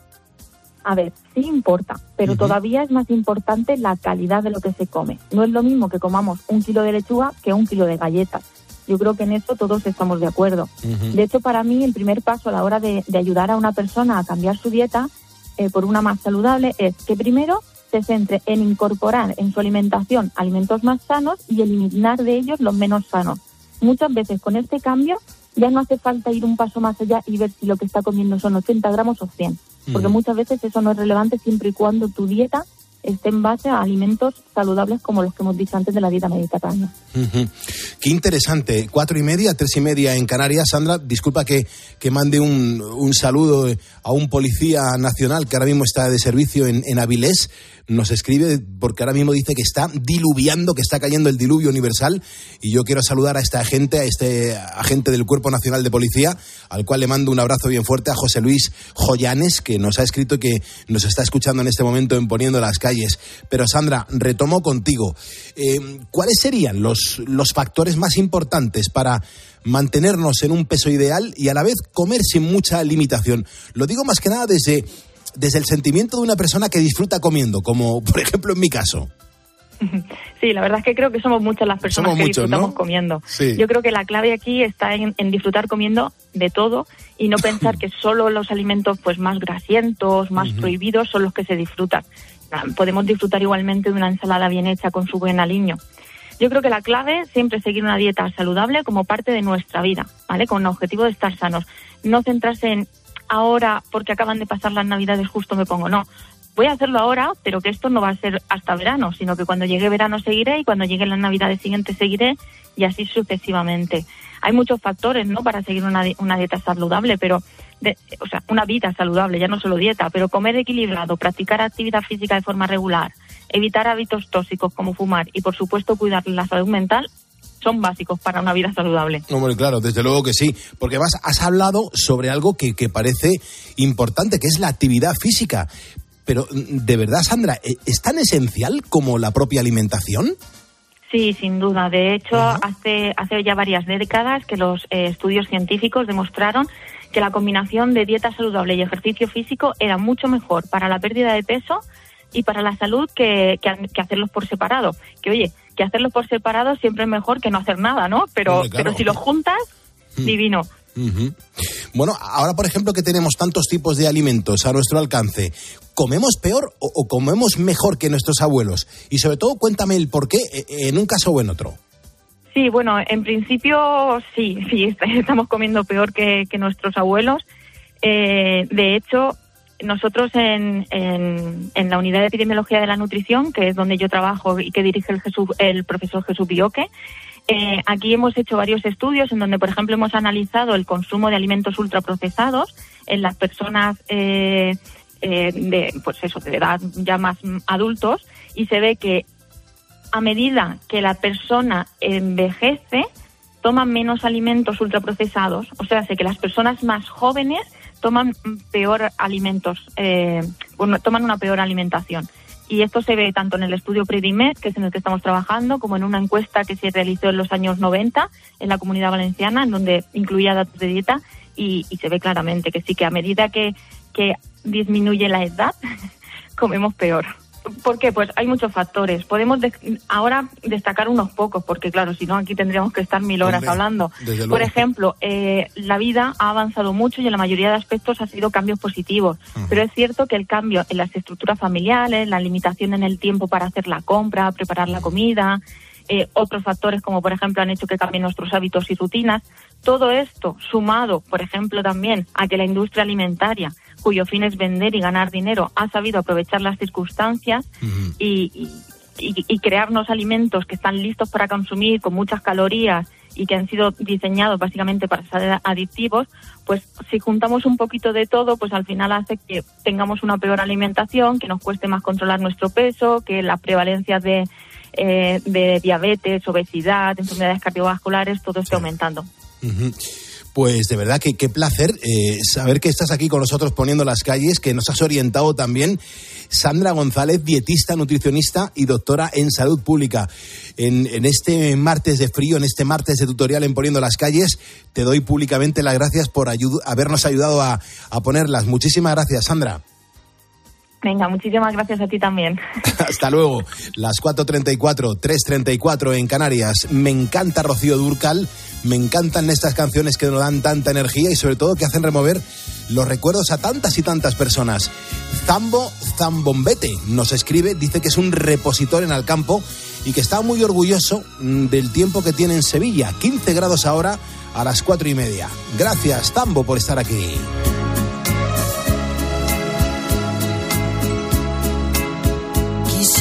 A ver, sí importa, pero todavía es más importante la calidad de lo que se come. No es lo mismo que comamos un kilo de lechuga que un kilo de galletas. Yo creo que en esto todos estamos de acuerdo. De hecho, para mí el primer paso a la hora de, de ayudar a una persona a cambiar su dieta eh, por una más saludable es que primero se centre en incorporar en su alimentación alimentos más sanos y eliminar de ellos los menos sanos. Muchas veces con este cambio ya no hace falta ir un paso más allá y ver si lo que está comiendo son 80 gramos o 100, porque muchas veces eso no es relevante siempre y cuando tu dieta esté en base a alimentos saludables como los que hemos dicho antes de la dieta mediterránea. Qué interesante. Cuatro y media, tres y media en Canarias. Sandra, disculpa que, que mande un, un saludo a un policía nacional que ahora mismo está de servicio en, en Avilés. Nos escribe porque ahora mismo dice que está diluviando, que está cayendo el diluvio universal. Y yo quiero saludar a esta agente, a este agente del Cuerpo Nacional de Policía, al cual le mando un abrazo bien fuerte, a José Luis Joyanes, que nos ha escrito que nos está escuchando en este momento en Poniendo las Calles. Pero Sandra, retomo contigo. Eh, ¿Cuáles serían los, los factores más importantes para mantenernos en un peso ideal y a la vez comer sin mucha limitación? Lo digo más que nada desde, desde el sentimiento de una persona que disfruta comiendo, como por ejemplo en mi caso. Sí, la verdad es que creo que somos muchas las personas Somos que muchos, disfrutamos ¿no? comiendo. Sí. Yo creo que la clave aquí está en, en disfrutar comiendo de todo y no pensar que solo los alimentos pues más grasientos, más prohibidos son los que se disfrutan. Ah, Podemos disfrutar igualmente de una ensalada bien hecha con su buen aliño. Yo creo que la clave siempre es seguir una dieta saludable como parte de nuestra vida, ¿vale? Con el objetivo de estar sanos. No centrarse en ahora porque acaban de pasar las navidades justo me pongo, no. Voy a hacerlo ahora, pero que esto no va a ser hasta verano, sino que cuando llegue verano seguiré y cuando lleguen las navidades siguientes seguiré y así sucesivamente. Hay muchos factores, ¿no? Para seguir una, una dieta saludable, pero, de- o sea, una vida saludable, ya no solo dieta, pero comer equilibrado, practicar actividad física de forma regular, evitar hábitos tóxicos como fumar y, por supuesto, cuidar la salud mental son básicos para una vida saludable. Hombre, claro, desde luego que sí, porque vas, has hablado sobre algo que, que parece importante, que es la actividad física. Pero, de verdad, Sandra, ¿e- ¿es tan esencial como la propia alimentación? Sí, sin duda. De hecho, hace, hace ya varias décadas que los eh, estudios científicos demostraron que la combinación de dieta saludable y ejercicio físico era mucho mejor para la pérdida de peso y para la salud que, que, que hacerlos por separado. Que oye, que hacerlos por separado siempre es mejor que no hacer nada, ¿no? Pero, Hombre, claro. pero si los juntas, divino. Ujú. Bueno, ahora, por ejemplo, que tenemos tantos tipos de alimentos a nuestro alcance, ¿comemos peor o, o comemos mejor que nuestros abuelos? Y sobre todo, cuéntame el por qué eh, en un caso o en otro. Sí, bueno, en principio sí, sí, est- estamos comiendo peor que, que nuestros abuelos. Eh, de hecho, nosotros en, en, la unidad de epidemiología de la nutrición, que es donde yo trabajo y que dirige el, Jesús, el profesor Jesús Bioque, eh, aquí hemos hecho varios estudios en donde, por ejemplo, hemos analizado el consumo de alimentos ultraprocesados en las personas eh, eh, de, pues eso, de edad ya más adultos y se ve que a medida que la persona envejece, toman menos alimentos ultraprocesados. O sea, sé que las personas más jóvenes toman peor alimentos, eh, bueno, toman una peor alimentación. Y esto se ve tanto en el estudio Predimed, que es en el que estamos trabajando, como en una encuesta que se realizó en los años 90 en la comunidad valenciana, en donde incluía datos de dieta, y, y se ve claramente que sí, que a medida que, que disminuye la edad, comemos peor. ¿Por qué? Pues hay muchos factores. Podemos de- ahora destacar unos pocos, porque claro, si no aquí tendríamos que estar mil horas Hombre, hablando. Por ejemplo, eh, la vida ha avanzado mucho y en la mayoría de aspectos ha sido cambios positivos. Pero es cierto que el cambio en las estructuras familiares, la limitación en el tiempo para hacer la compra, preparar la comida, eh, otros factores como por ejemplo han hecho que cambien nuestros hábitos y rutinas. Todo esto sumado, por ejemplo, también a que la industria alimentaria, cuyo fin es vender y ganar dinero, ha sabido aprovechar las circunstancias y, y- y- y crearnos alimentos que están listos para consumir con muchas calorías y que han sido diseñados básicamente para ser adictivos, pues si juntamos un poquito de todo, pues al final hace que tengamos una peor alimentación, que nos cueste más controlar nuestro peso, que las prevalencias de, eh, de diabetes, obesidad, enfermedades cardiovasculares, todo esté aumentando. Pues de verdad que qué placer eh, saber que estás aquí con nosotros poniendo las calles, que nos has orientado también. Sandra González, dietista, nutricionista y doctora en salud pública. En, en este martes de frío, en este martes de tutorial en Poniendo las calles, te doy públicamente las gracias por habernos ayudado a, a ponerlas. Muchísimas gracias, Sandra. Venga, muchísimas gracias a ti también. Hasta luego. Las 4.34, 3.34 en Canarias. Me encanta Rocío Durcal. Me encantan estas canciones que nos dan tanta energía y sobre todo que hacen remover los recuerdos a tantas y tantas personas. Zambo Zambombete nos escribe, dice que es un repositor en Alcampo y que está muy orgulloso mm, del tiempo que tiene en Sevilla. 15 grados ahora a las 4 y media. Gracias, Zambo, por estar aquí.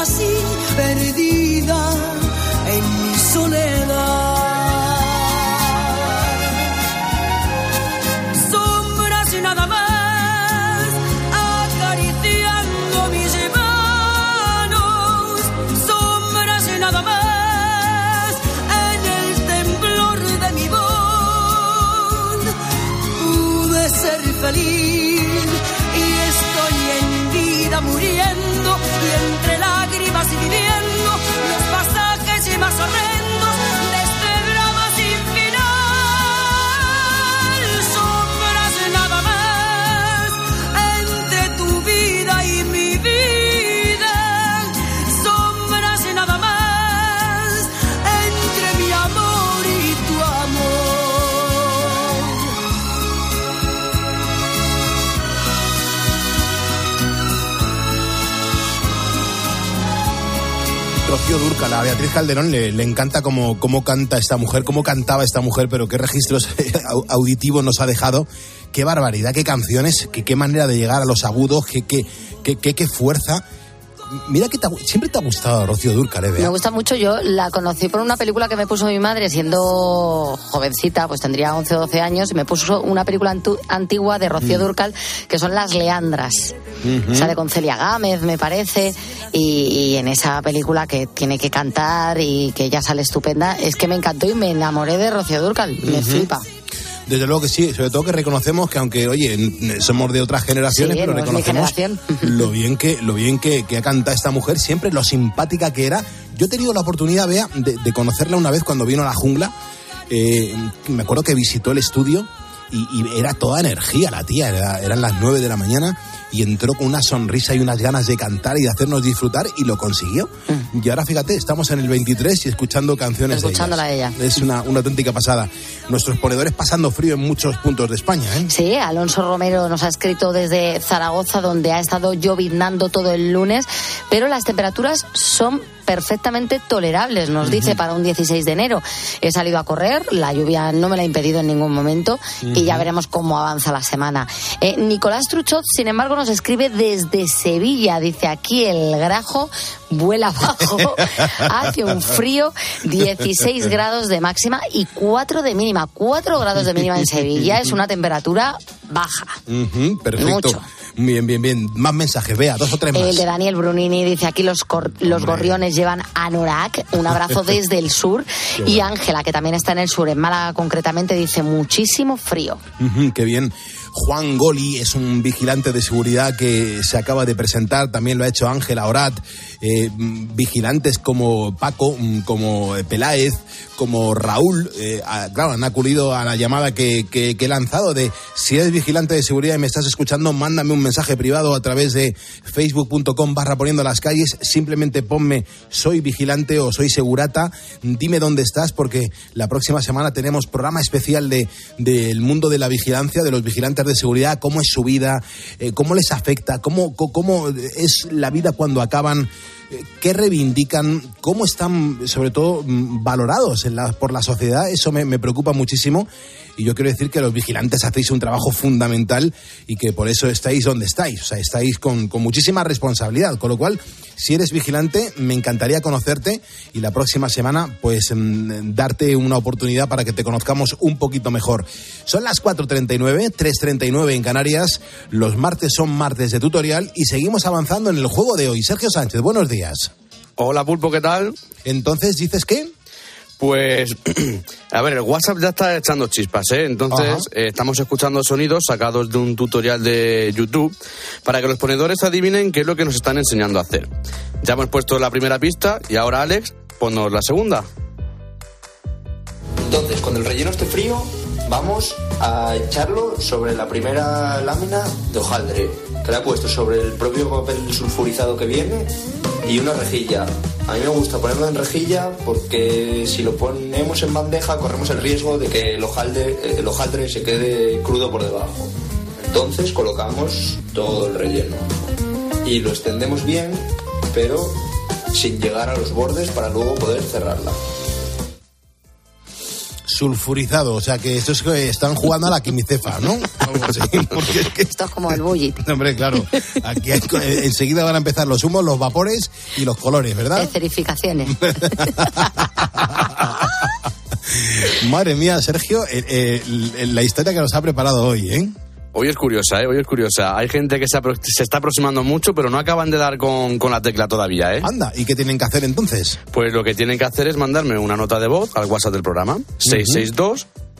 así perdida en mi soledad. Calderón le, le encanta cómo, cómo canta esta mujer, cómo cantaba esta mujer, pero qué registros au- auditivos nos ha dejado. Qué barbaridad, qué canciones, qué, qué manera de llegar a los agudos, qué, qué, qué- qué fuerza. Mira que te siempre te ha gustado Rocío Durcal, ¿eh? Me gusta mucho, yo la conocí por una película que me puso mi madre siendo jovencita, pues tendría 11 o 12 años, y me puso una película antigua de Rocío Mm. Durcal, que son Las Leandras. Ujú. Sale con Celia Gámez, me parece, y, y en esa película que tiene que cantar y que ella sale estupenda, es que me encantó y me enamoré de Rocío Durcal, me flipa. Desde luego que sí, sobre todo que reconocemos que aunque, oye, somos de otras generaciones, Sí, pero reconocemos lo bien que lo bien que, que ha cantado esta mujer, siempre lo simpática que era. Yo he tenido la oportunidad, Bea, de, de conocerla una vez cuando vino a la jungla. Eh, me acuerdo que visitó el estudio y, y era toda energía la tía, era- eran las 9 de la mañana y entró con una sonrisa y unas ganas de cantar y de hacernos disfrutar y lo consiguió. Y ahora fíjate, estamos en el 23 y escuchando canciones de Mm. Escuchándola a ella. Es una, una auténtica pasada. Nuestros ponedores pasando frío en muchos puntos de España, ¿eh? Sí, Alonso Romero nos ha escrito desde Zaragoza, donde ha estado lloviznando todo el lunes, pero las temperaturas son perfectamente tolerables, nos dice, para un 16 de enero. He salido a correr, la lluvia no me la ha impedido en ningún momento y ya veremos cómo avanza la semana. Eh, Nicolás Truchot, sin embargo, nos escribe desde Sevilla, dice aquí el grajo vuela abajo, hace un frío, 16 grados de máxima y 4 de mínima. 4 grados de mínima en Sevilla es una temperatura baja. Perfecto. Mucho. Bien, bien, bien. Más mensajes, vea, dos o tres más. El de Daniel Brunini dice aquí los, cor- los gorriones llevan anorak, un abrazo desde el sur. Y. Ángela, que también está en el sur, en Málaga concretamente, dice muchísimo frío. Qué bien. Juan Goli es un vigilante de seguridad que se acaba de presentar, también lo ha hecho Ángela Orat. Eh, vigilantes como Paco, mm, como Peláez, como Raúl, eh, claro, han acudido a la llamada que, he lanzado de si eres vigilante de seguridad y me estás escuchando, mándame un mensaje privado a través de facebook.com barra poniendo las calles, simplemente ponme soy vigilante o soy segurata, dime dónde estás porque la próxima semana tenemos programa especial de del mundo de la vigilancia, de los vigilantes de seguridad, cómo es su vida, eh, cómo les afecta, cómo, cómo es la vida cuando acaban, qué reivindican, cómo están, sobre todo, mm, valorados en la- por la sociedad. Eso me, me preocupa muchísimo. Y yo quiero decir que los vigilantes hacéis un trabajo fundamental y que por eso estáis donde estáis. O sea, estáis con, con muchísima responsabilidad. Con lo cual, si eres vigilante, me encantaría conocerte y la próxima semana, pues, mm, darte una oportunidad para que te conozcamos un poquito mejor. Son las 4.39, 3.39 en Canarias. Los martes son martes de tutorial y seguimos avanzando en el juego de hoy. Sergio Sánchez, buenos días. Hola, Pulpo, ¿qué tal? Entonces, ¿dices qué? Pues, a ver, el WhatsApp ya está echando chispas, ¿eh? Entonces, eh, estamos escuchando sonidos sacados de un tutorial de YouTube para que los ponedores adivinen qué es lo que nos están enseñando a hacer. Ya hemos puesto la primera pista y ahora, Alex, ponnos la segunda. Entonces, cuando el relleno esté frío, vamos a echarlo sobre la primera lámina de hojaldre, que la he puesto sobre el propio papel sulfurizado que viene y una rejilla. A mí me gusta ponerlo en rejilla porque si lo ponemos en bandeja corremos el riesgo de que el hojaldre, el hojaldre se quede crudo por debajo. Entonces colocamos todo el relleno y lo extendemos bien, pero sin llegar a los bordes para luego poder cerrarla. Sulfurizado, o sea que esto es que están jugando a la quimicefa, ¿no? Algo así, porque es que Esto es como el bullet. Hombre, claro. Aquí hay- eh, enseguida van a empezar los humos, los vapores y los colores, ¿verdad? Esterificaciones. Madre mía, Sergio, eh, eh, la historia que nos ha preparado hoy, ¿eh? Hoy es curiosa, ¿eh? Hoy es curiosa. Hay gente que se, apro- se está aproximando mucho, pero no acaban de dar con, con la tecla todavía, ¿eh? Anda, ¿y qué tienen que hacer entonces? Pues lo que tienen que hacer es mandarme una nota de voz al WhatsApp del programa.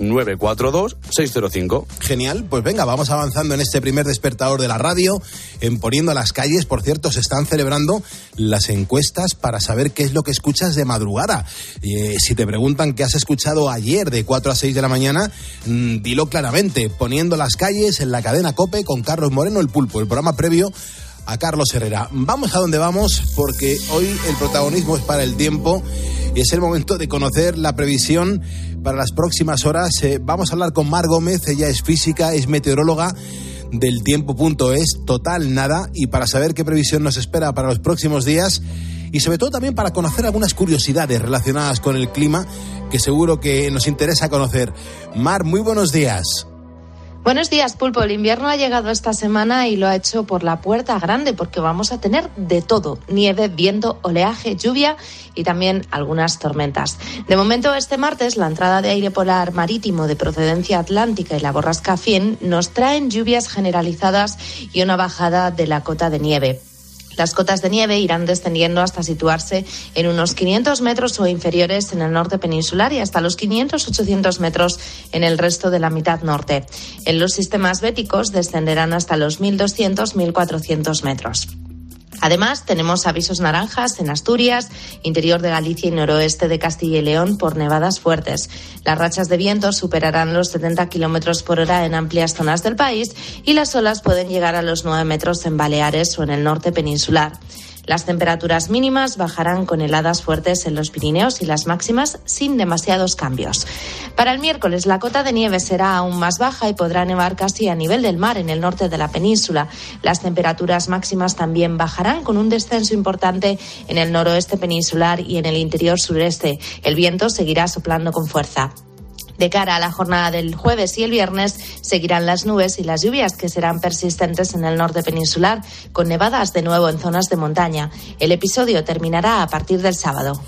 662-942-605. Genial, pues venga, vamos avanzando en este primer despertador de la radio, en Poniendo las calles. Por cierto, se están celebrando las encuestas para saber qué es lo que escuchas de madrugada. Eh, si te preguntan qué has escuchado ayer de 4 a 6 de la mañana, mm, dilo claramente, Poniendo las calles en la cadena Cope con Carlos Moreno, el pulpo, el programa previo a Carlos Herrera. Vamos a donde vamos porque hoy el protagonismo es para el tiempo es el momento de conocer la previsión para las próximas horas. Eh, vamos a hablar con Mar Gómez, ella es física, es meteoróloga del tiempo.es, total nada, y para saber qué previsión nos espera para los próximos días y sobre todo también para conocer algunas curiosidades relacionadas con el clima que seguro que nos interesa conocer. Mar, muy buenos días. Buenos días, Pulpo. El invierno ha llegado esta semana y lo ha hecho por la puerta grande porque vamos a tener de todo. Nieve, viento, oleaje, lluvia y también algunas tormentas. De momento, este martes, la entrada de aire polar marítimo de procedencia atlántica y la borrasca Fien nos traen lluvias generalizadas y una bajada de la cota de nieve. Las cotas de nieve irán descendiendo hasta situarse en unos 500 metros o inferiores en el norte peninsular y hasta los 500-800 metros en el resto de la mitad norte. En los sistemas béticos descenderán hasta los 1.200-1.400 metros. Además, tenemos avisos naranjas en Asturias, interior de Galicia y noroeste de Castilla y León por nevadas fuertes. Las rachas de viento superarán los 70 kilómetros por hora en amplias zonas del país y las olas pueden llegar a los 9 metros en Baleares o en el norte peninsular. Las temperaturas mínimas bajarán con heladas fuertes en los Pirineos y las máximas sin demasiados cambios. Para el miércoles la cota de nieve será aún más baja y podrá nevar casi a nivel del mar en el norte de la península. Las temperaturas máximas también bajarán con un descenso importante en el noroeste peninsular y en el interior sureste. El viento seguirá soplando con fuerza. De cara a la jornada del jueves y el viernes seguirán las nubes y las lluvias que serán persistentes en el norte peninsular, con nevadas de nuevo en zonas de montaña. El episodio terminará a partir del sábado.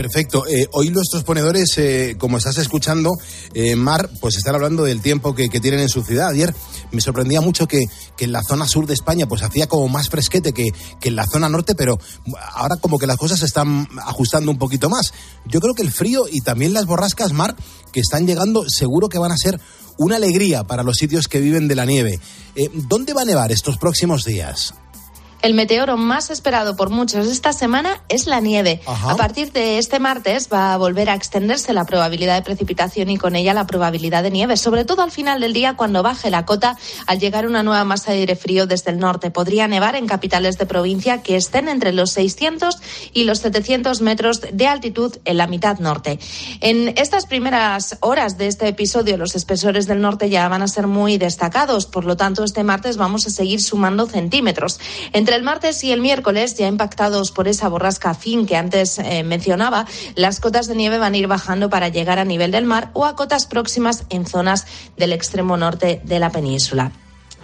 Perfecto. Eh, hoy nuestros ponedores, eh, como estás escuchando, eh, Mar, pues están hablando del tiempo que, que tienen en su ciudad. Ayer me sorprendía mucho que, que en la zona sur de España pues hacía como más fresquete que, que en la zona norte, pero ahora como que las cosas se están ajustando un poquito más. Yo creo que el frío y también las borrascas, Mar, que están llegando, seguro que van a ser una alegría para los sitios que viven de la nieve. Eh, ¿Dónde va a nevar estos próximos días? El meteoro más esperado por muchos esta semana es la nieve. A partir de este martes va a volver a extenderse la probabilidad de precipitación y con ella la probabilidad de nieve, sobre todo al final del día cuando baje la cota al llegar una nueva masa de aire frío desde el norte. Podría nevar en capitales de provincia que estén entre los 600 y los 700 metros de altitud en la mitad norte. En estas primeras horas de este episodio los espesores del norte ya van a ser muy destacados, por lo tanto este martes vamos a seguir sumando centímetros. Entre el martes y el miércoles, ya impactados por esa borrasca fin que antes eh, mencionaba, las cotas de nieve van a ir bajando para llegar a nivel del mar o a cotas próximas en zonas del extremo norte de la península.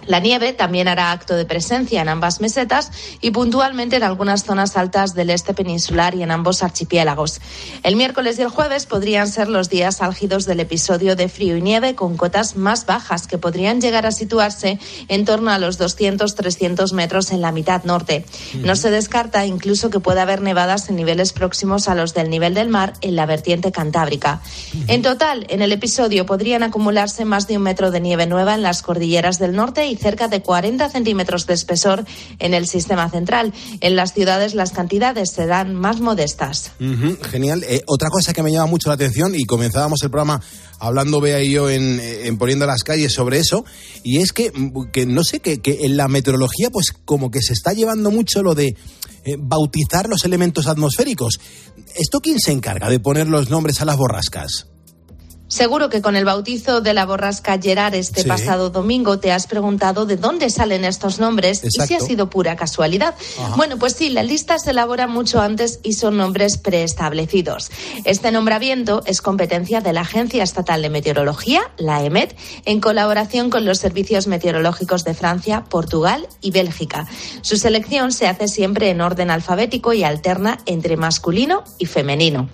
La nieve también hará acto de presencia en ambas mesetas y puntualmente en algunas zonas altas del este peninsular y en ambos archipiélagos. El miércoles y el jueves podrían ser los días álgidos del episodio de frío y nieve con cotas más bajas que podrían llegar a situarse en torno a los 200-300 metros en la mitad norte. No se descarta incluso que pueda haber nevadas en niveles próximos a los del nivel del mar en la vertiente cantábrica. En total, en el episodio podrían acumularse más de un metro de nieve nueva en las cordilleras del norte y cerca de 40 centímetros de espesor en el sistema central. En las ciudades las cantidades serán más modestas. Genial. Eh, otra cosa que me llama mucho la atención y comenzábamos el programa hablando Bea y yo en, en poniendo las calles sobre eso y es que, mm, que no sé que, que en la meteorología pues como que se está llevando mucho lo de eh, bautizar los elementos atmosféricos. ¿Esto quién se encarga de poner los nombres a las borrascas? Seguro que con el bautizo de la borrasca Gerard este Sí. pasado domingo te has preguntado de dónde salen estos nombres y si ha sido pura casualidad. Ajá. Bueno, pues sí, la lista se elabora mucho antes y son nombres preestablecidos. Este nombramiento es competencia de la Agencia Estatal de Meteorología, la EMET, en colaboración con los servicios meteorológicos de Francia, Portugal y Bélgica. Su selección se hace siempre en orden alfabético y alterna entre masculino y femenino.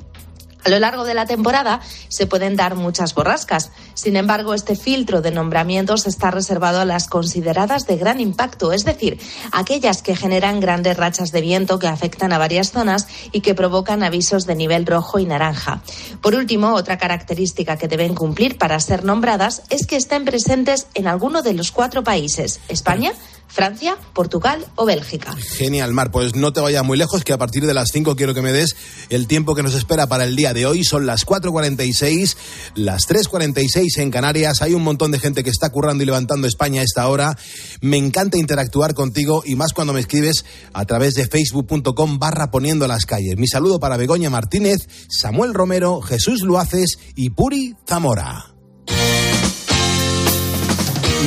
A lo largo de la temporada se pueden dar muchas borrascas. Sin embargo, este filtro de nombramientos está reservado a las consideradas de gran impacto, es decir, aquellas que generan grandes rachas de viento que afectan a varias zonas y que provocan avisos de nivel rojo y naranja. Por último, otra característica que deben cumplir para ser nombradas es que estén presentes en alguno de los cuatro países, España, Francia, Portugal o Bélgica. Genial, Mar. Pues no te vayas muy lejos, que a partir de las 5 quiero que me des el tiempo que nos espera para el día de hoy. Son las 4.46, las 3.46 en Canarias. Hay un montón de gente que está currando y levantando España a esta hora. Me encanta interactuar contigo y más cuando me escribes a través de facebook.com barra poniendo las calles. Mi saludo para Begoña Martínez, Samuel Romero, Jesús Luaces y Puri Zamora.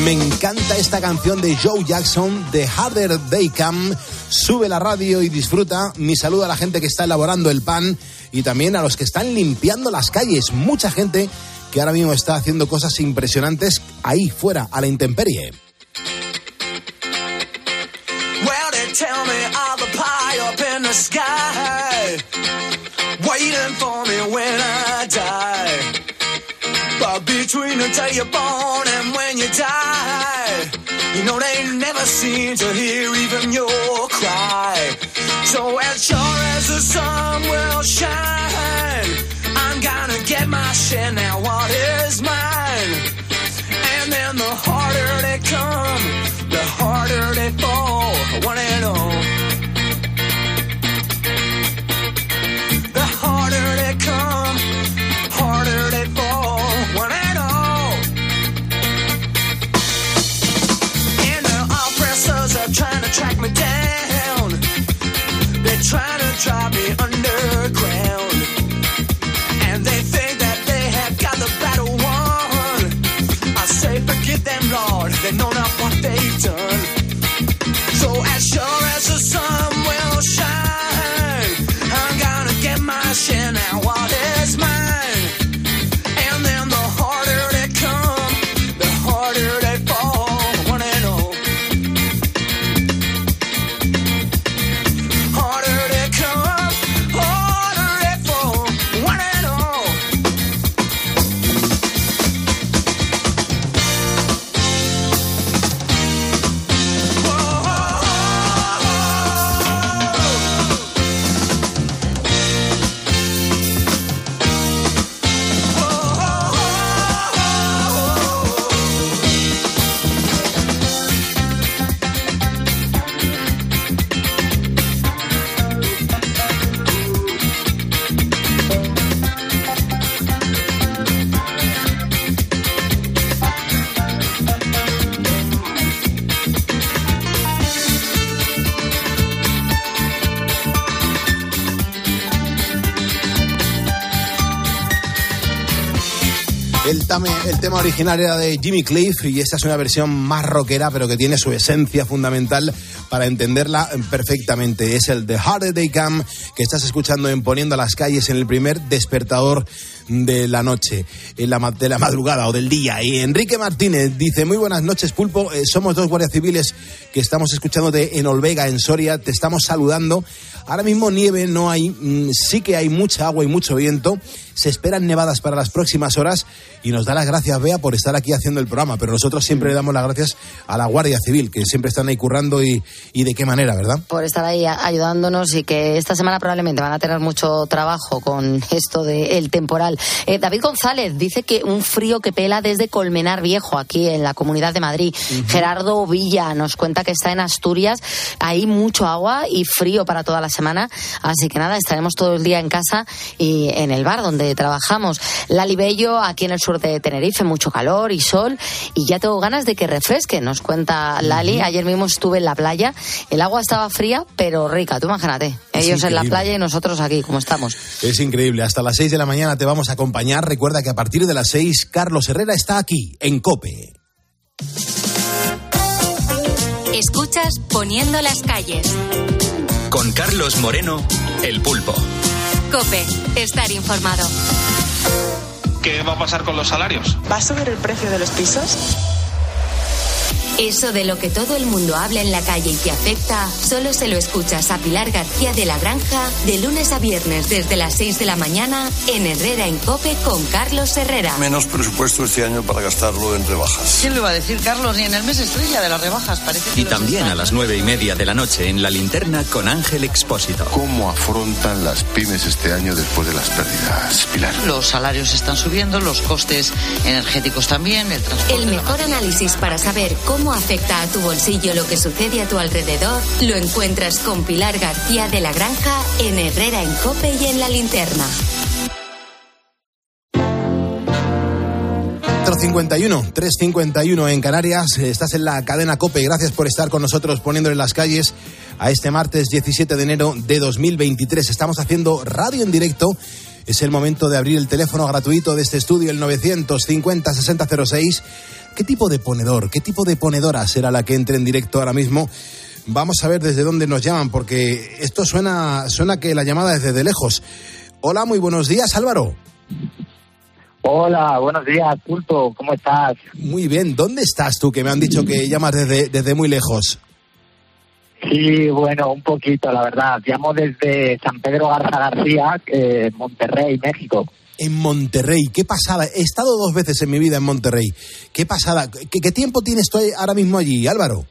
Me encanta esta canción de Joe Jackson, The Harder They Come. Sube la radio y disfruta. Mi saludo a la gente que está elaborando el pan y también a los que están limpiando las calles. Mucha gente que ahora mismo está haciendo cosas impresionantes ahí fuera, a la intemperie. Between day you're born and when you die, you know they never seem to hear even your cry. So as sure as the sun will shine, I'm gonna get my share now. What is El, tame- el tema original era de Jimmy Cliff y esta es una versión más rockera, pero que tiene su esencia fundamental para entenderla perfectamente. Es el The Harder They Come que estás escuchando en Poniendo a las calles en el primer despertador de la noche, de la madrugada o del día. Y Enrique Martínez dice, muy buenas noches Pulpo, Eh, somos dos guardias civiles que estamos escuchándote en Olvega, en Soria, te estamos saludando. Ahora mismo nieve no hay, mm, sí que hay mucha agua y mucho viento. Se esperan nevadas para las próximas horas y nos da las gracias, Bea, por estar aquí haciendo el programa. Pero nosotros siempre le damos las gracias a la Guardia Civil, que siempre están ahí currando y, y de qué manera, ¿verdad? por estar ahí ayudándonos y que esta semana probablemente van a tener mucho trabajo con esto del temporal. Eh, David González dice que un frío que pela desde Colmenar Viejo, aquí en la Comunidad de Madrid. Gerardo Villa nos cuenta que está en Asturias, hay mucho agua y frío para toda la semana, así que nada, estaremos todo el día en casa y en el bar donde trabajamos. Lali Bello, aquí en el sur de Tenerife, mucho calor y sol y ya tengo ganas de que refresque, nos cuenta Lali. Ayer mismo estuve en la playa, el agua estaba fría, pero rica, tú imagínate. Ellos en la playa y nosotros aquí, como estamos. Es increíble. Hasta las 6 de la mañana te vamos a acompañar. Recuerda que a partir de las 6, Carlos Herrera está aquí, en COPE. Escuchas Poniendo las calles. Con Carlos Moreno, el pulpo. Cope, estar informado. ¿Qué va a pasar con los salarios? ¿Va a subir el precio de los pisos? Eso de lo que todo el mundo habla en la calle y te afecta, solo se lo escuchas a Pilar García de la Granja de lunes a viernes desde las 6 de la mañana en Herrera en Cope con Carlos Herrera. Menos presupuesto este año para gastarlo en rebajas. ¿Quién lo iba a decir, Carlos? Ni en el mes estrella de las rebajas. Parece que Y también a las nueve y media de la noche en la linterna con Ángel Expósito. ¿Cómo afrontan las pymes este año después de las pérdidas, Pilar? Los salarios están subiendo, los costes energéticos también, el transporte. El mejor análisis para saber cómo afecta a tu bolsillo lo que sucede a tu alrededor lo encuentras con Pilar García de la Granja en Herrera en Cope y en la linterna. 451, 351 en Canarias. Estás en la cadena COPE. Gracias por estar con nosotros poniendo en las calles a este martes 17 de enero de 2023. Estamos haciendo radio en directo. Es el momento de abrir el teléfono gratuito de este estudio, el 950-6006. ¿Qué tipo de ponedor, qué tipo de ponedora será la que entre en directo ahora mismo? Vamos a ver desde dónde nos llaman, porque esto suena, suena que la llamada es desde lejos. Hola, muy buenos días, Álvaro. Hola, buenos días, Pulpo, ¿cómo estás? Muy bien, ¿dónde estás tú? Que me han dicho que llamas desde, desde muy lejos. Sí, bueno, un poquito, la verdad. Llamo desde San Pedro Garza García, eh, Monterrey, México. En Monterrey, qué pasada. He estado dos veces en mi vida en Monterrey. Qué pasada. ¿Qué, qué tiempo tienes tú ahora mismo allí, Álvaro?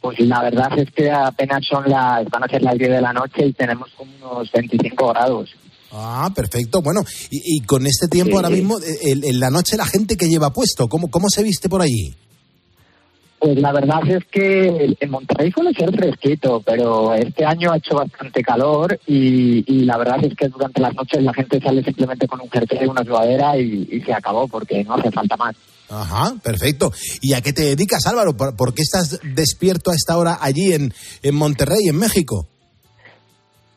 Pues la verdad es que apenas son las, van a ser las 10 de la noche y tenemos como unos 25 grados. Ah, perfecto. Bueno, y, y con este tiempo Sí, ahora sí. mismo, en, en la noche la gente que lleva puesto, ¿cómo, cómo se viste por allí? Pues la verdad es que en Monterrey suele ser fresquito, pero este año ha hecho bastante calor y, y la verdad es que durante las noches la gente sale simplemente con un jersey una sudadera y, y se acabó porque no hace falta más. Ajá, perfecto. ¿Y a qué te dedicas, Álvaro? ¿Por, por qué estás despierto a esta hora allí en, en Monterrey, en México?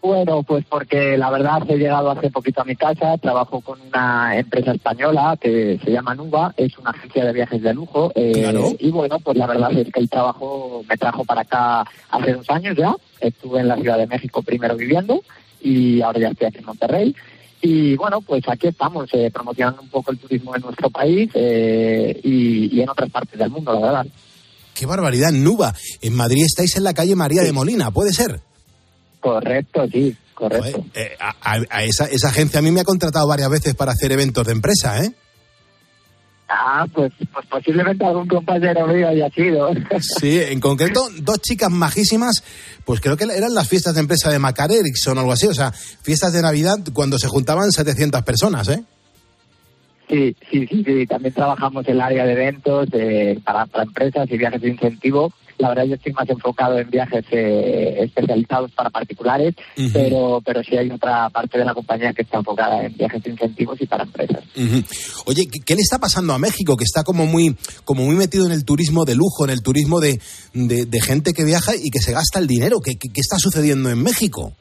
Bueno, pues porque la verdad he llegado hace poquito a mi casa, trabajo con una empresa española que se llama Nuba, es una agencia de viajes de lujo eh, Claro. y bueno, pues la verdad es que el trabajo me trajo para acá hace dos años ya, estuve en la Ciudad de México primero viviendo y ahora ya estoy aquí en Monterrey y bueno, pues aquí estamos eh, promocionando un poco el turismo en nuestro país eh, y, y en otras partes del mundo, la verdad. ¡Qué barbaridad! Nuba, en Madrid estáis en la calle María de Molina, ¿puede ser? Correcto, sí, correcto. Eh, a, a- a esa, esa agencia a mí me ha contratado varias veces para hacer eventos de empresa, ¿eh? Ah, pues, pues posiblemente algún compañero mío haya sido. Sí, en concreto, dos chicas majísimas, pues creo que eran las fiestas de empresa de Macar Erickson o algo así, o sea, fiestas de Navidad cuando se juntaban 700 personas, ¿eh? Sí, sí, sí, sí. También trabajamos en el área de eventos eh, para, para empresas y viajes de incentivo. La verdad yo estoy más enfocado en viajes eh, especializados para particulares, pero pero sí hay otra parte de la compañía que está enfocada en viajes de incentivos y para empresas. Oye, ¿qué, qué le está pasando a México? Que está como muy, como muy metido en el turismo de lujo, en el turismo de, de- de gente que viaja y que se gasta el dinero. ¿Qué, qué- qué está sucediendo en México?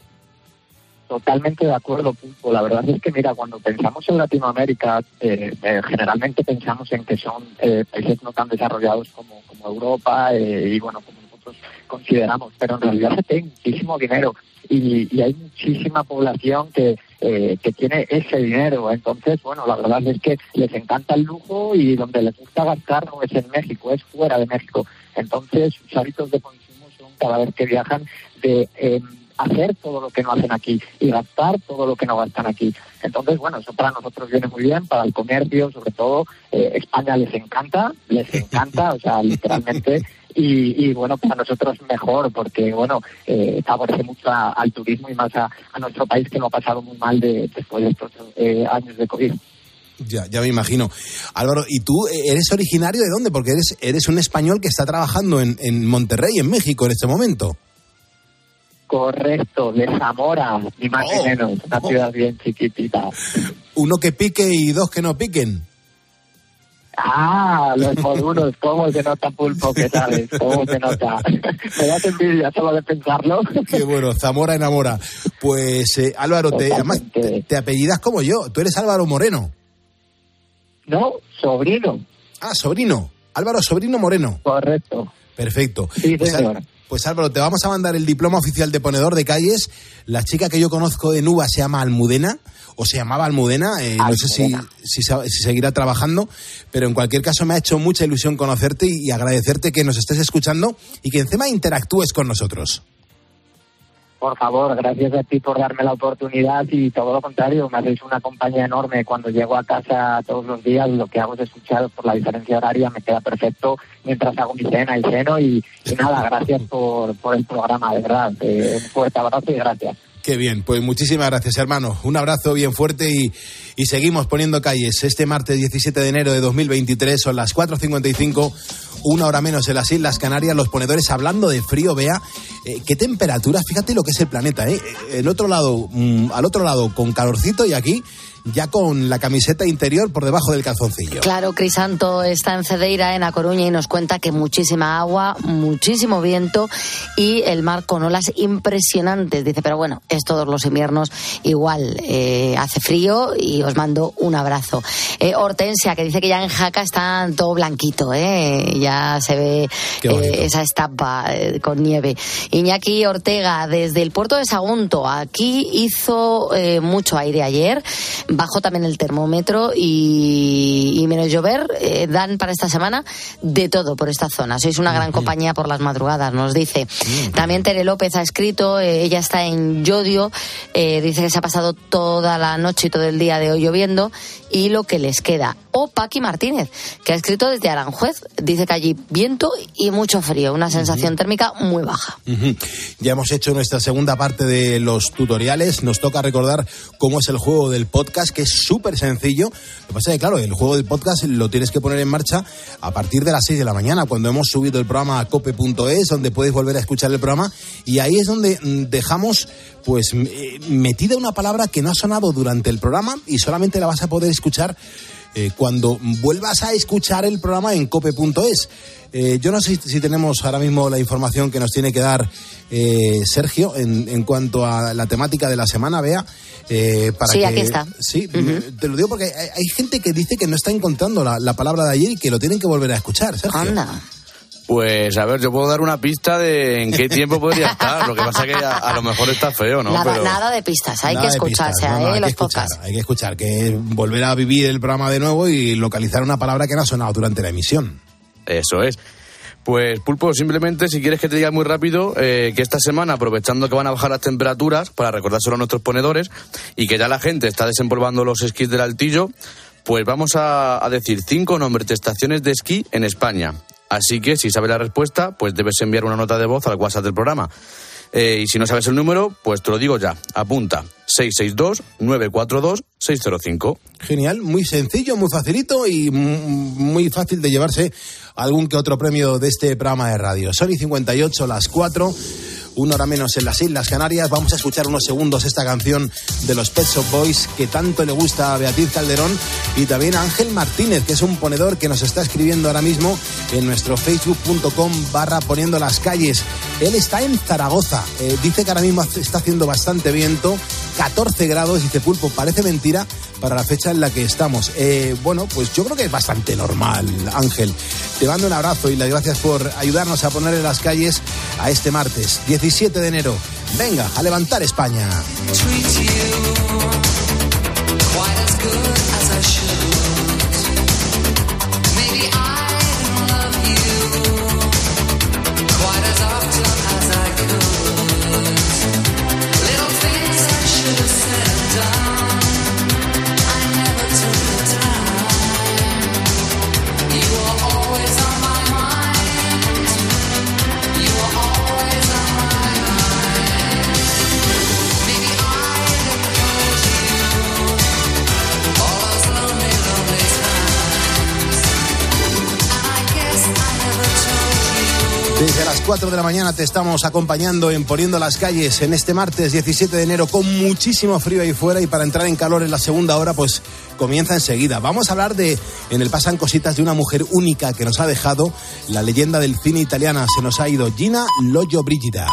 Totalmente de acuerdo, Pulpo. La verdad es que, mira, cuando pensamos en Latinoamérica, eh, eh, generalmente pensamos en que son eh, países no tan desarrollados como, como Europa eh, y, bueno, como nosotros consideramos, pero en realidad se tiene muchísimo dinero y, y hay muchísima población que, eh, que tiene ese dinero. Entonces, bueno, la verdad es que les encanta el lujo y donde les gusta gastar no es en México, es fuera de México. Entonces, sus hábitos de consumo son cada vez que viajan de... em, hacer todo lo que no hacen aquí y gastar todo lo que no gastan aquí. Entonces, bueno, eso para nosotros viene muy bien, para el comercio, sobre todo, eh, España les encanta, les encanta, o sea, literalmente, y, y, bueno, para nosotros mejor, porque bueno, eh, favorece mucho a- al turismo y más a, a nuestro país que lo ha pasado muy mal de, después de estos eh, años de COVID. Ya, ya me imagino. Álvaro, ¿y tú eres originario de dónde? Porque eres, eres un español que está trabajando en, en Monterrey, en México, en este momento. Correcto, de Zamora, ni más Oh. ni menos, una ciudad bien chiquitita. Uno que pique y dos que no piquen. Ah, los modulos, ¿cómo se nota pulpo? ¿Qué sabes? ¿Cómo se nota? Me das envidia solo de pensarlo. Qué bueno, Zamora enamora. Pues eh, Álvaro, te, además te, te apellidas como yo. Tú eres Álvaro Moreno. No, sobrino. Ah, sobrino. Álvaro Sobrino Moreno. Correcto. Perfecto. Sí, pues, señor. Pues Álvaro, te vamos a mandar el diploma oficial de ponedor de calles. La chica que yo conozco de Nuba se llama Almudena, o se llamaba Almudena, eh, no sé si, si, seguirá trabajando, pero en cualquier caso me ha hecho mucha ilusión conocerte y, y agradecerte que nos estés escuchando y que encima interactúes con nosotros. Por favor, gracias a ti por darme la oportunidad y todo lo contrario, me hacéis una compañía enorme. Cuando llego a casa todos los días, lo que hago es escucharos por la diferencia horaria, me queda perfecto mientras hago mi cena y ceno. Y, y nada, gracias por, por el programa, de verdad. Eh, un fuerte abrazo y gracias. Qué bien, pues muchísimas gracias hermano. Un abrazo bien fuerte y, y seguimos poniendo calles. Este martes 17 de enero de 2023 son las 4.55, una hora menos en las Islas Canarias, los ponedores hablando de frío, vea eh, qué temperatura, fíjate lo que es el planeta, ¿eh? El otro lado, mm, al otro lado con calorcito y aquí ya con la camiseta interior por debajo del calzoncillo. Claro, Crisanto está en Cedeira, en A Coruña, y nos cuenta que muchísima agua, muchísimo viento y el mar con olas impresionantes. Dice, pero bueno, es todos los inviernos igual. eh, hace frío y os mando un abrazo. Eh, Hortensia, que dice que ya en Jaca está todo blanquito, ¿eh? ya se ve eh, esa estampa eh, con nieve. Iñaki Ortega, desde el puerto de Sagunto, aquí hizo mucho aire ayer, bajó también el termómetro y, y menos llover, eh, dan para esta semana de todo por esta zona. Sois una gran compañía por las madrugadas, nos dice. También Tere López ha escrito, eh, ella está en Yodio, eh, dice que se ha pasado toda la noche y todo el día de hoy lloviendo y lo que les queda. O Paqui Martínez, que ha escrito desde Aranjuez, dice que allí viento y mucho frío, una sensación térmica muy baja. Ujú. Ya hemos hecho nuestra segunda parte de los tutoriales. Nos toca recordar cómo es el juego del podcast, que es súper sencillo. Lo que pasa es que, claro, el juego del podcast lo tienes que poner en marcha a partir de las 6 de la mañana, cuando hemos subido el programa a cope.es, donde puedes volver a escuchar el programa. Y ahí es donde mm, dejamos, pues, eh, metida una palabra que no ha sonado durante el programa y solamente la vas a poder escuchar eh, cuando vuelvas a escuchar el programa en cope.es. Eh, yo no sé si tenemos ahora mismo la información que nos tiene que dar eh, Sergio en, en cuanto a la temática de la semana, vea. eh, para Sí, que- aquí está. Sí, te lo digo porque hay, hay gente que dice que no está encontrando la, la palabra de ayer y que lo tienen que volver a escuchar, Sergio. Anda. Pues a ver, yo puedo dar una pista de en qué tiempo podría estar. Lo que pasa que a, a lo mejor está feo, ¿no? nada, Pero nada de pistas, hay Nada que escucharse no, no, ¿eh? hay que los escuchar, podcasts. Hay que escuchar, que volver a vivir el programa de nuevo y localizar una palabra que no ha sonado durante la emisión. Eso es. Pues Pulpo, simplemente si quieres que te diga muy rápido eh, que esta semana, aprovechando que van a bajar las temperaturas, para recordárselo a nuestros ponedores, y que ya la gente está desempolvando los esquís del altillo, pues vamos a, a decir cinco nombres de estaciones de esquí en España. Así que si sabes la respuesta, pues debes enviar una nota de voz al WhatsApp del programa. Eh, y si no sabes el número, pues te lo digo ya. Apunta 662-942-605. Genial, muy sencillo, muy facilito y muy fácil de llevarse algún que otro premio de este programa de radio. Son y 58 las 4, una hora menos en las Islas Canarias. Vamos a escuchar unos segundos esta canción de los Pet Shop Boys que tanto le gusta a Beatriz Calderón y también a Ángel Martínez, que es un ponedor que nos está escribiendo ahora mismo en nuestro facebook.com barra poniendo las calles. Él está en Zaragoza, Eh, dice que ahora mismo está haciendo bastante viento, 14 grados. Dice Pulpo, parece mentira para la fecha en la que estamos. Eh, bueno, pues yo creo que es bastante normal, Ángel. Te mando un abrazo y las gracias por ayudarnos a poner en las calles a este martes, 17 de enero. Venga, a levantar España. 4 de la mañana te estamos acompañando en Poniendo las calles en este martes 17 de enero con muchísimo frío ahí fuera y para entrar en calor en la segunda hora pues comienza enseguida. Vamos a hablar de, en el Pasan Cositas, de una mujer única que nos ha dejado la leyenda del cine italiana. Se nos ha ido Gina Loyo Brigida.